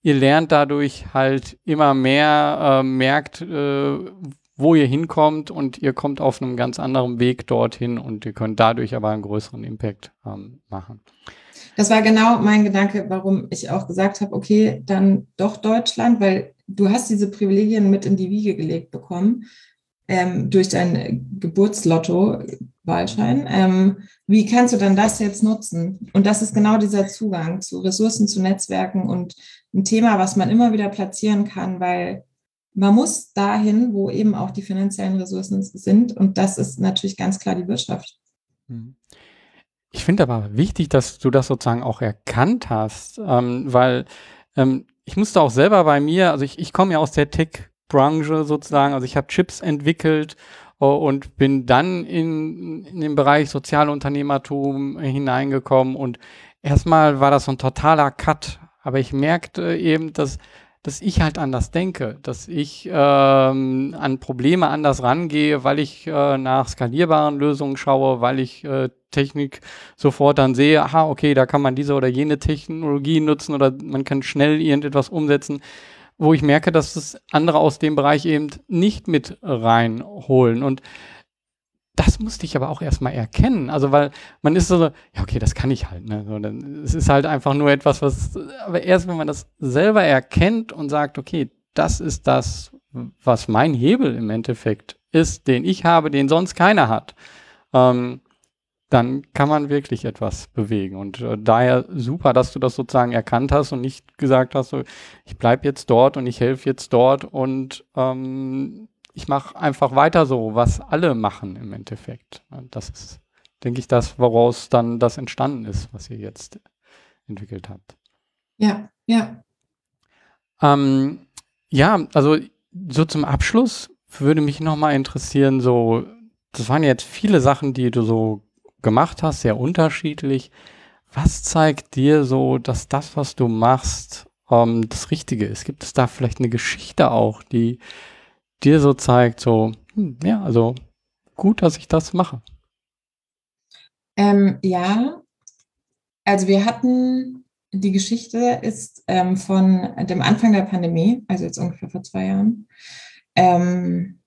ihr lernt dadurch halt immer mehr, äh, merkt, äh, wo ihr hinkommt und ihr kommt auf einem ganz anderen Weg dorthin und ihr könnt dadurch aber einen größeren Impact ähm, machen. Das war genau mein Gedanke, warum ich auch gesagt habe, okay, dann doch Deutschland, weil du hast diese Privilegien mit in die Wiege gelegt bekommen ähm, durch dein Geburtslotto-Wahlschein. Ähm, wie kannst du dann das jetzt nutzen? Und das ist genau dieser Zugang zu Ressourcen, zu Netzwerken und ein Thema, was man immer wieder platzieren kann, weil man muss dahin, wo eben auch die finanziellen Ressourcen sind. Und das ist natürlich ganz klar die Wirtschaft. Mhm. Ich finde aber wichtig, dass du das sozusagen auch erkannt hast, ähm, weil ähm, ich musste auch selber bei mir, also ich, ich komme ja aus der Tech-Branche sozusagen, also ich habe Chips entwickelt uh, und bin dann in, in den Bereich Sozialunternehmertum hineingekommen und erstmal war das so ein totaler Cut, aber ich merkte eben, dass dass ich halt anders denke, dass ich ähm, an Probleme anders rangehe, weil ich äh, nach skalierbaren Lösungen schaue, weil ich äh, Technik sofort dann sehe, aha, okay, da kann man diese oder jene Technologie nutzen oder man kann schnell irgendetwas umsetzen, wo ich merke, dass das andere aus dem Bereich eben nicht mit reinholen. Und das musste ich aber auch erstmal erkennen. Also, weil man ist so, ja, okay, das kann ich halt. Ne? So, dann, es ist halt einfach nur etwas, was, aber erst wenn man das selber erkennt und sagt, okay, das ist das, was mein Hebel im Endeffekt ist, den ich habe, den sonst keiner hat, ähm, dann kann man wirklich etwas bewegen. Und äh, daher super, dass du das sozusagen erkannt hast und nicht gesagt hast, so, ich bleibe jetzt dort und ich helfe jetzt dort und ähm, ich mache einfach weiter so, was alle machen im Endeffekt. Das ist, denke ich, das, woraus dann das entstanden ist, was ihr jetzt entwickelt habt. Ja, ja. Ähm, ja, also so zum Abschluss würde mich nochmal interessieren, so, das waren jetzt viele Sachen, die du so gemacht hast, sehr unterschiedlich. Was zeigt dir so, dass das, was du machst, ähm, das Richtige ist? Gibt es da vielleicht eine Geschichte auch, die dir so zeigt, so, hm, ja, also gut, dass ich das mache? Ähm, ja, also wir hatten, die Geschichte ist ähm, von dem Anfang der Pandemie, also jetzt ungefähr vor zwei Jahren. Ähm,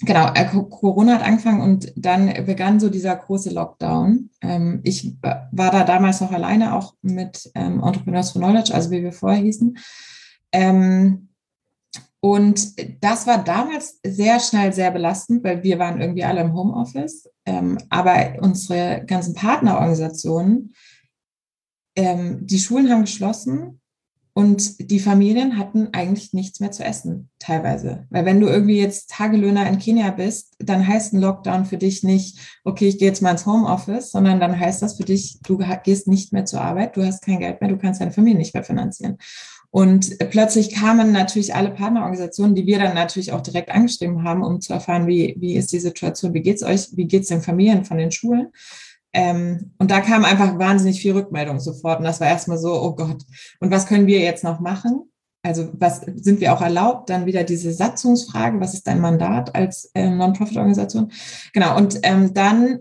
genau, äh, Corona hat angefangen und dann begann so dieser große Lockdown. Ähm, ich war da damals noch alleine, auch mit ähm, Entrepreneurs for Knowledge, also wie wir vorher hießen. Ähm, und das war damals sehr schnell sehr belastend, weil wir waren irgendwie alle im Homeoffice. Ähm, aber unsere ganzen Partnerorganisationen, ähm, die Schulen haben geschlossen und die Familien hatten eigentlich nichts mehr zu essen, teilweise. Weil wenn du irgendwie jetzt Tagelöhner in Kenia bist, dann heißt ein Lockdown für dich nicht, okay, ich gehe jetzt mal ins Homeoffice, sondern dann heißt das für dich, du gehst nicht mehr zur Arbeit, du hast kein Geld mehr, du kannst deine Familie nicht mehr finanzieren. Und plötzlich kamen natürlich alle Partnerorganisationen, die wir dann natürlich auch direkt angeschrieben haben, um zu erfahren, wie, wie ist die Situation, wie geht's euch, wie geht's den Familien von den Schulen. Ähm, und da kam einfach wahnsinnig viel Rückmeldung sofort. Und das war erstmal so, oh Gott, und was können wir jetzt noch machen? Also was sind wir auch erlaubt? Dann wieder diese Satzungsfrage, was ist dein Mandat als äh, Non-Profit-Organisation? Genau, und ähm, dann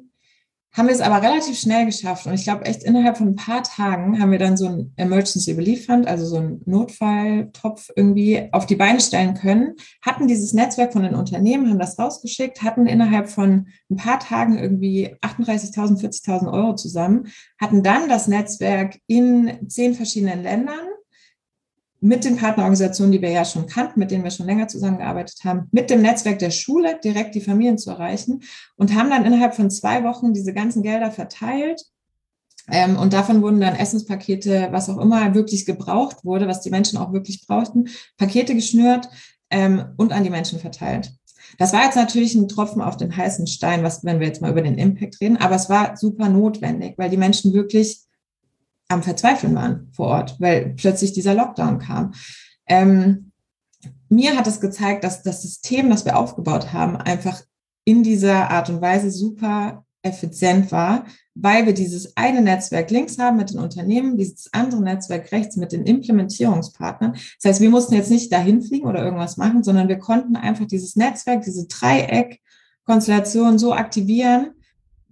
haben wir es aber relativ schnell geschafft. Und ich glaube, echt innerhalb von ein paar Tagen haben wir dann so ein Emergency Relief Fund, also so ein Notfalltopf irgendwie auf die Beine stellen können, hatten dieses Netzwerk von den Unternehmen, haben das rausgeschickt, hatten innerhalb von ein paar Tagen irgendwie 38.000, 40.000 Euro zusammen, hatten dann das Netzwerk in zehn verschiedenen Ländern mit den Partnerorganisationen, die wir ja schon kannten, mit denen wir schon länger zusammengearbeitet haben, mit dem Netzwerk der Schule direkt die Familien zu erreichen und haben dann innerhalb von zwei Wochen diese ganzen Gelder verteilt. Ähm, und davon wurden dann Essenspakete, was auch immer wirklich gebraucht wurde, was die Menschen auch wirklich brauchten, Pakete geschnürt ähm, und an die Menschen verteilt. Das war jetzt natürlich ein Tropfen auf den heißen Stein, was, wenn wir jetzt mal über den Impact reden, aber es war super notwendig, weil die Menschen wirklich am Verzweifeln waren vor Ort, weil plötzlich dieser Lockdown kam. Ähm, mir hat es gezeigt, dass das System, das wir aufgebaut haben, einfach in dieser Art und Weise super effizient war, weil wir dieses eine Netzwerk links haben mit den Unternehmen, dieses andere Netzwerk rechts mit den Implementierungspartnern. Das heißt, wir mussten jetzt nicht dahin fliegen oder irgendwas machen, sondern wir konnten einfach dieses Netzwerk, diese Dreieck-Konstellation so aktivieren,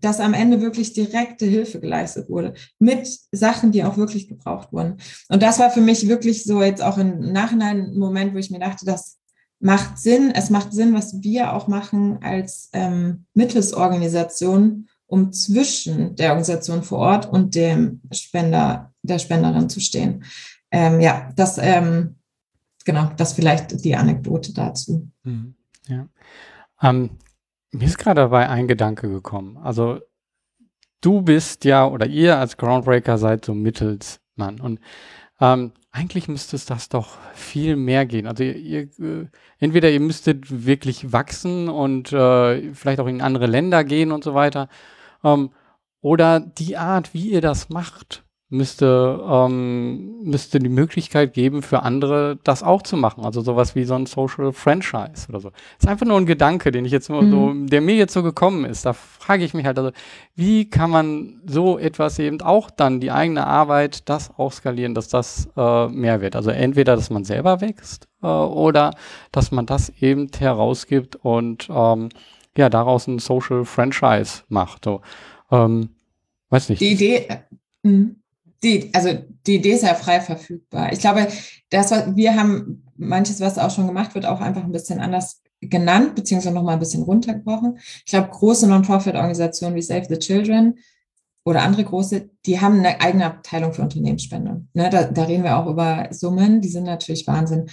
dass am Ende wirklich direkte Hilfe geleistet wurde mit Sachen, die auch wirklich gebraucht wurden. Und das war für mich wirklich so jetzt auch im Nachhinein ein Moment, wo ich mir dachte, das macht Sinn. Es macht Sinn, was wir auch machen als ähm, Mittelsorganisation, um zwischen der Organisation vor Ort und dem Spender, der Spenderin zu stehen. Ähm, ja, das, ähm, genau, das vielleicht die Anekdote dazu. Mhm, ja. Ähm, mir ist gerade dabei ein Gedanke gekommen. Also du bist ja oder ihr als Groundbreaker seid so Mittelsmann und ähm, eigentlich müsste es das doch viel mehr gehen. Also ihr, ihr äh, entweder ihr müsstet wirklich wachsen und äh, vielleicht auch in andere Länder gehen und so weiter. Ähm, oder die Art, wie ihr das macht, müsste, ähm, müsste die Möglichkeit geben, für andere das auch zu machen. Also sowas wie so ein Social Franchise oder so. ist einfach nur ein Gedanke, den ich jetzt nur mhm. so, der mir jetzt so gekommen ist. Da frage ich mich halt, also, wie kann man so etwas eben auch dann die eigene Arbeit, das auch skalieren, dass das äh, mehr wird? Also entweder, dass man selber wächst äh, oder dass man das eben herausgibt und ähm, ja, daraus ein Social Franchise macht. So. Ähm, weiß nicht. Die Idee, äh, mhm. Die, also die Idee ist ja frei verfügbar. Ich glaube, das, was wir haben, manches, was auch schon gemacht wird, auch einfach ein bisschen anders genannt, beziehungsweise nochmal ein bisschen runtergebrochen. Ich glaube, große Non-Profit-Organisationen wie Save the Children oder andere große, die haben eine eigene Abteilung für Unternehmensspende. Ne, da, da reden wir auch über Summen, die sind natürlich Wahnsinn.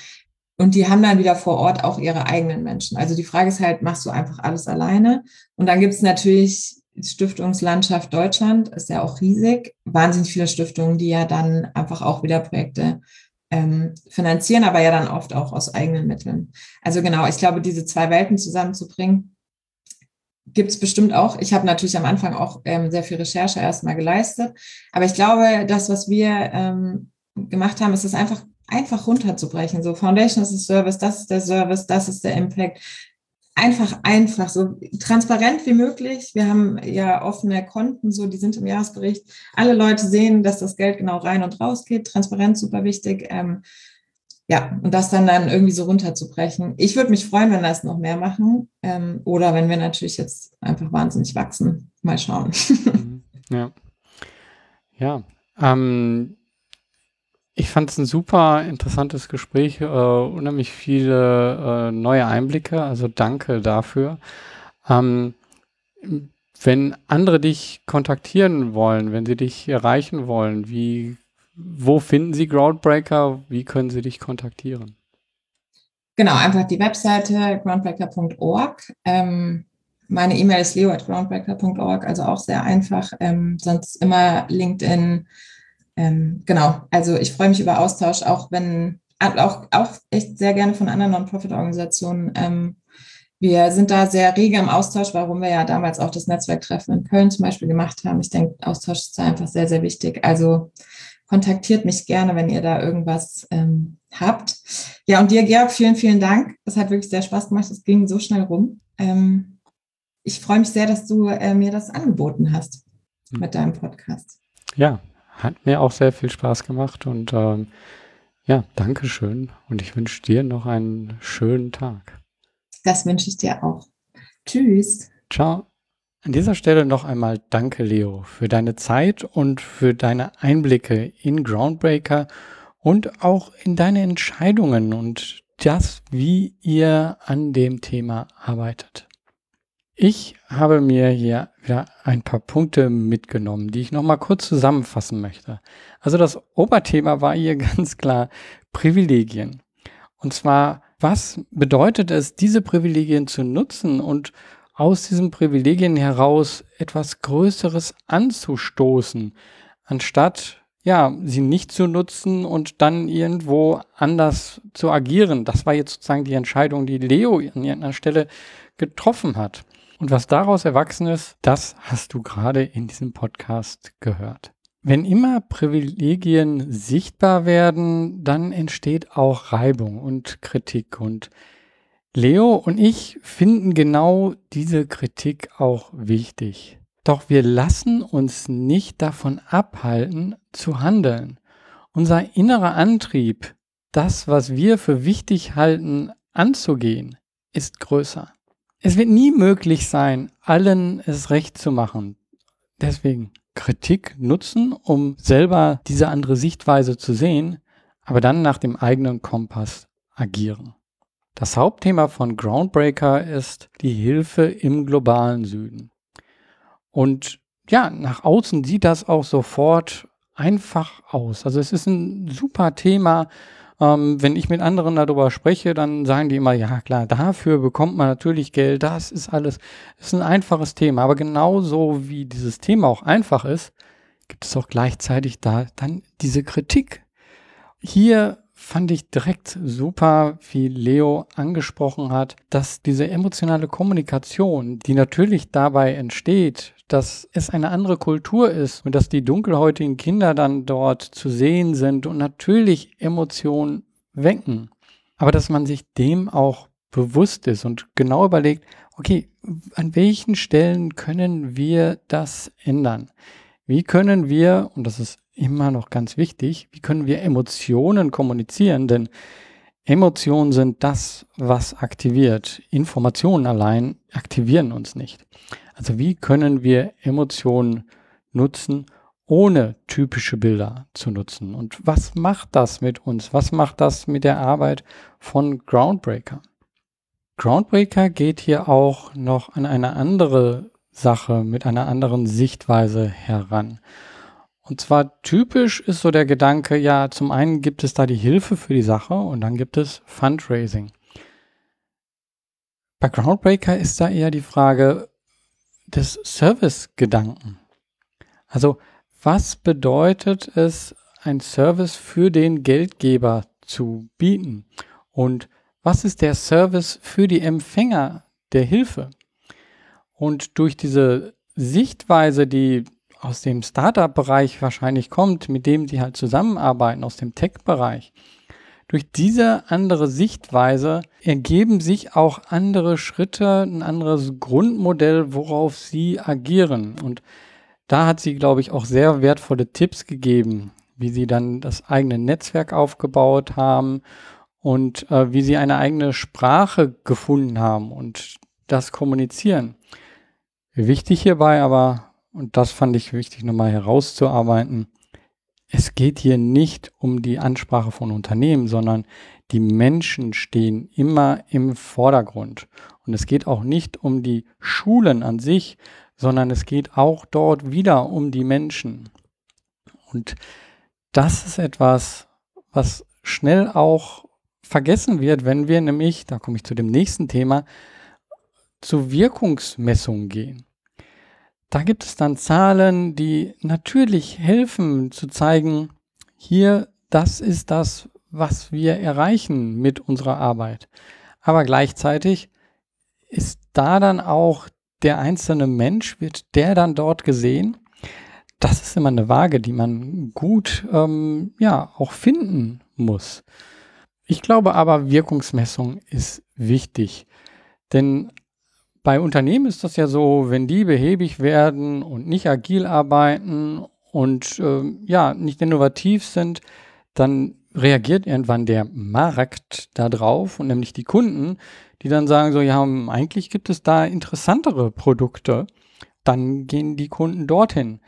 Und die haben dann wieder vor Ort auch ihre eigenen Menschen. Also die Frage ist halt, machst du einfach alles alleine? Und dann gibt es natürlich Stiftungslandschaft Deutschland ist ja auch riesig. Wahnsinnig viele Stiftungen, die ja dann einfach auch wieder Projekte ähm, finanzieren, aber ja dann oft auch aus eigenen Mitteln. Also genau, ich glaube, diese zwei Welten zusammenzubringen, gibt es bestimmt auch. Ich habe natürlich am Anfang auch ähm, sehr viel Recherche erstmal geleistet, aber ich glaube, das, was wir ähm, gemacht haben, ist es einfach einfach runterzubrechen. So Foundation ist das Service, das ist der Service, das ist der Impact einfach, einfach, so transparent wie möglich. Wir haben ja offene Konten, so die sind im Jahresbericht. Alle Leute sehen, dass das Geld genau rein und raus geht. Transparenz super wichtig. Ähm, ja, und das dann dann irgendwie so runterzubrechen. Ich würde mich freuen, wenn das noch mehr machen. Ähm, oder wenn wir natürlich jetzt einfach wahnsinnig wachsen. Mal schauen. Mhm. ja. Ja. Ähm, Ich fand es ein super interessantes Gespräch, äh, unheimlich viele äh, neue Einblicke, also danke dafür. Ähm, wenn andere dich kontaktieren wollen, wenn sie dich erreichen wollen, wie, wo finden sie Groundbreaker? Wie können sie dich kontaktieren? Genau, einfach die Webseite groundbreaker.org. Ähm, meine E-Mail ist leo.groundbreaker.org, also auch sehr einfach. Ähm, sonst immer LinkedIn. Ähm, genau, also ich freue mich über Austausch, auch wenn, auch, auch echt sehr gerne von anderen Non-Profit-Organisationen. Ähm, wir sind da sehr rege im Austausch, warum wir ja damals auch das Netzwerktreffen in Köln zum Beispiel gemacht haben. Ich denke, Austausch ist einfach sehr, sehr wichtig. Also kontaktiert mich gerne, wenn ihr da irgendwas ähm, habt. Ja, und dir, Georg, vielen, vielen Dank. Das hat wirklich sehr Spaß gemacht. Es ging so schnell rum. Ähm, ich freue mich sehr, dass du äh, mir das angeboten hast hm. mit deinem Podcast. Ja, hat mir auch sehr viel Spaß gemacht und ähm, ja, danke schön. Und ich wünsche dir noch einen schönen Tag. Das wünsche ich dir auch. Tschüss. Ciao. An dieser Stelle noch einmal danke, Leo, für deine Zeit und für deine Einblicke in Groundbreaker und auch in deine Entscheidungen und das, wie ihr an dem Thema arbeitet. Ich habe mir hier wieder ein paar Punkte mitgenommen, die ich nochmal kurz zusammenfassen möchte. Also das Oberthema war hier ganz klar Privilegien. Und zwar, was bedeutet es, diese Privilegien zu nutzen und aus diesen Privilegien heraus etwas Größeres anzustoßen, anstatt ja, sie nicht zu nutzen und dann irgendwo anders zu agieren. Das war jetzt sozusagen die Entscheidung, die Leo an irgendeiner Stelle getroffen hat. Und was daraus erwachsen ist, das hast du gerade in diesem Podcast gehört. Wenn immer Privilegien sichtbar werden, dann entsteht auch Reibung und Kritik. Und Leo und ich finden genau diese Kritik auch wichtig. Doch wir lassen uns nicht davon abhalten, zu handeln. Unser innerer Antrieb, das, was wir für wichtig halten, anzugehen, ist größer. Es wird nie möglich sein, allen es recht zu machen. Deswegen Kritik nutzen, um selber diese andere Sichtweise zu sehen, aber dann nach dem eigenen Kompass agieren. Das Hauptthema von Groundbreaker ist die Hilfe im globalen Süden. Und ja, nach außen sieht das auch sofort einfach aus. Also es ist ein super Thema. Ähm, wenn ich mit anderen darüber spreche, dann sagen die immer, ja klar, dafür bekommt man natürlich Geld, das ist alles, ist ein einfaches Thema. Aber genauso wie dieses Thema auch einfach ist, gibt es auch gleichzeitig da dann diese Kritik. Hier fand ich direkt super, wie Leo angesprochen hat, dass diese emotionale Kommunikation, die natürlich dabei entsteht, dass es eine andere Kultur ist und dass die dunkelhäutigen Kinder dann dort zu sehen sind und natürlich Emotionen wecken. Aber dass man sich dem auch bewusst ist und genau überlegt, okay, an welchen Stellen können wir das ändern? Wie können wir, und das ist immer noch ganz wichtig, wie können wir Emotionen kommunizieren? Denn Emotionen sind das, was aktiviert. Informationen allein aktivieren uns nicht. Also wie können wir Emotionen nutzen, ohne typische Bilder zu nutzen? Und was macht das mit uns? Was macht das mit der Arbeit von Groundbreaker? Groundbreaker geht hier auch noch an eine andere Sache mit einer anderen Sichtweise heran. Und zwar typisch ist so der Gedanke, ja, zum einen gibt es da die Hilfe für die Sache und dann gibt es Fundraising. Bei Groundbreaker ist da eher die Frage des Service-Gedanken. Also, was bedeutet es, ein Service für den Geldgeber zu bieten? Und was ist der Service für die Empfänger der Hilfe? Und durch diese Sichtweise, die aus dem Startup-Bereich wahrscheinlich kommt, mit dem sie halt zusammenarbeiten, aus dem Tech-Bereich, durch diese andere Sichtweise ergeben sich auch andere Schritte, ein anderes Grundmodell, worauf sie agieren. Und da hat sie, glaube ich, auch sehr wertvolle Tipps gegeben, wie sie dann das eigene Netzwerk aufgebaut haben und äh, wie sie eine eigene Sprache gefunden haben und das kommunizieren. Wichtig hierbei aber, und das fand ich wichtig nochmal herauszuarbeiten, es geht hier nicht um die Ansprache von Unternehmen, sondern die Menschen stehen immer im Vordergrund. Und es geht auch nicht um die Schulen an sich, sondern es geht auch dort wieder um die Menschen. Und das ist etwas, was schnell auch vergessen wird, wenn wir nämlich, da komme ich zu dem nächsten Thema, zu Wirkungsmessungen gehen. Da gibt es dann Zahlen, die natürlich helfen zu zeigen, hier, das ist das, was wir erreichen mit unserer Arbeit. Aber gleichzeitig ist da dann auch der einzelne Mensch, wird der dann dort gesehen? Das ist immer eine Waage, die man gut ähm, ja auch finden muss. Ich glaube aber, Wirkungsmessung ist wichtig. Denn bei Unternehmen ist das ja so, wenn die behäbig werden und nicht agil arbeiten und äh, ja, nicht innovativ sind, dann reagiert irgendwann der Markt darauf und nämlich die Kunden, die dann sagen so, ja, eigentlich gibt es da interessantere Produkte, dann gehen die Kunden dorthin.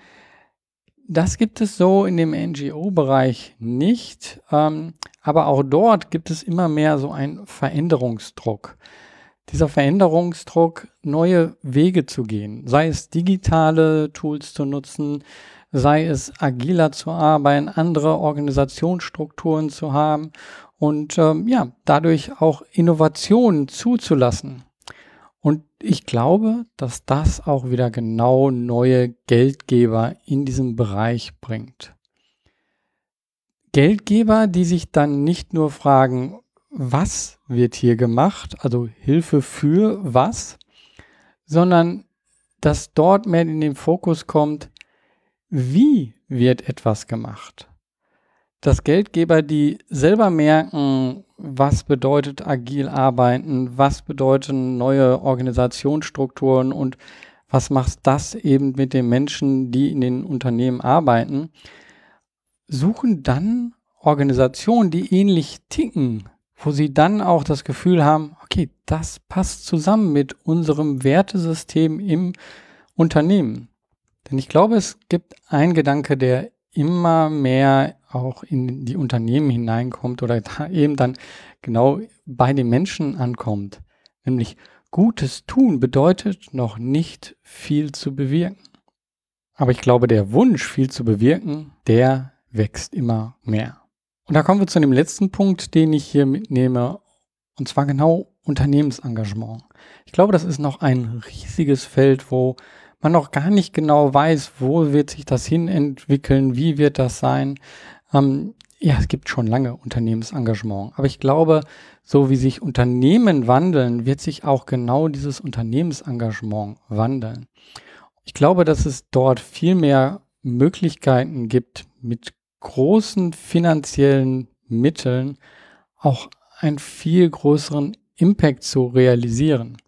Das gibt es so in dem NGO-Bereich nicht, ähm, aber auch dort gibt es immer mehr so einen Veränderungsdruck dieser Veränderungsdruck, neue Wege zu gehen, sei es digitale Tools zu nutzen, sei es agiler zu arbeiten, andere Organisationsstrukturen zu haben und ähm, ja, dadurch auch Innovationen zuzulassen. Und ich glaube, dass das auch wieder genau neue Geldgeber in diesem Bereich bringt. Geldgeber, die sich dann nicht nur fragen, was wird hier gemacht, also Hilfe für was, sondern dass dort mehr in den Fokus kommt, wie wird etwas gemacht. Dass Geldgeber, die selber merken, was bedeutet agil arbeiten, was bedeuten neue Organisationsstrukturen und was macht das eben mit den Menschen, die in den Unternehmen arbeiten, suchen dann Organisationen, die ähnlich ticken wo sie dann auch das Gefühl haben, okay, das passt zusammen mit unserem Wertesystem im Unternehmen. Denn ich glaube, es gibt einen Gedanke, der immer mehr auch in die Unternehmen hineinkommt oder eben dann genau bei den Menschen ankommt. Nämlich Gutes tun bedeutet noch nicht viel zu bewirken. Aber ich glaube, der Wunsch, viel zu bewirken, der wächst immer mehr. Und da kommen wir zu dem letzten Punkt, den ich hier mitnehme, und zwar genau Unternehmensengagement. Ich glaube, das ist noch ein riesiges Feld, wo man noch gar nicht genau weiß, wo wird sich das hin entwickeln, wie wird das sein. Ähm, ja, es gibt schon lange Unternehmensengagement, aber ich glaube, so wie sich Unternehmen wandeln, wird sich auch genau dieses Unternehmensengagement wandeln. Ich glaube, dass es dort viel mehr Möglichkeiten gibt, mit großen finanziellen Mitteln auch einen viel größeren Impact zu realisieren.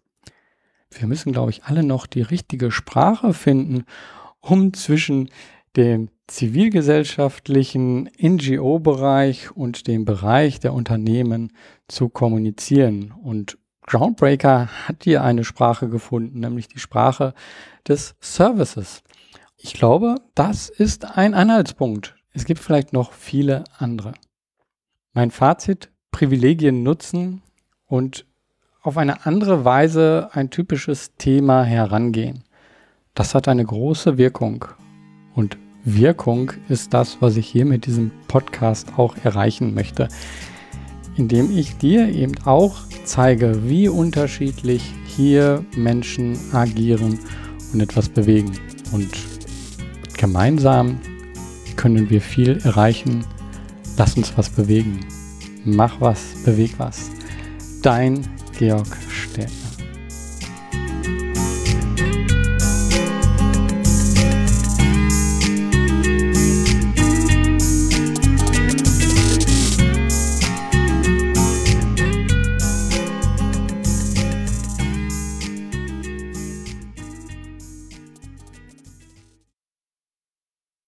Wir müssen, glaube ich, alle noch die richtige Sprache finden, um zwischen dem zivilgesellschaftlichen NGO-Bereich und dem Bereich der Unternehmen zu kommunizieren. Und Groundbreaker hat hier eine Sprache gefunden, nämlich die Sprache des Services. Ich glaube, das ist ein Anhaltspunkt es gibt vielleicht noch viele andere. Mein Fazit, Privilegien nutzen und auf eine andere Weise ein typisches Thema herangehen. Das hat eine große Wirkung. Und Wirkung ist das, was ich hier mit diesem Podcast auch erreichen möchte. Indem ich dir eben auch zeige, wie unterschiedlich hier Menschen agieren und etwas bewegen. Und gemeinsam können wir viel erreichen. Lass uns was bewegen. Mach was, beweg was. Dein Georg Stern.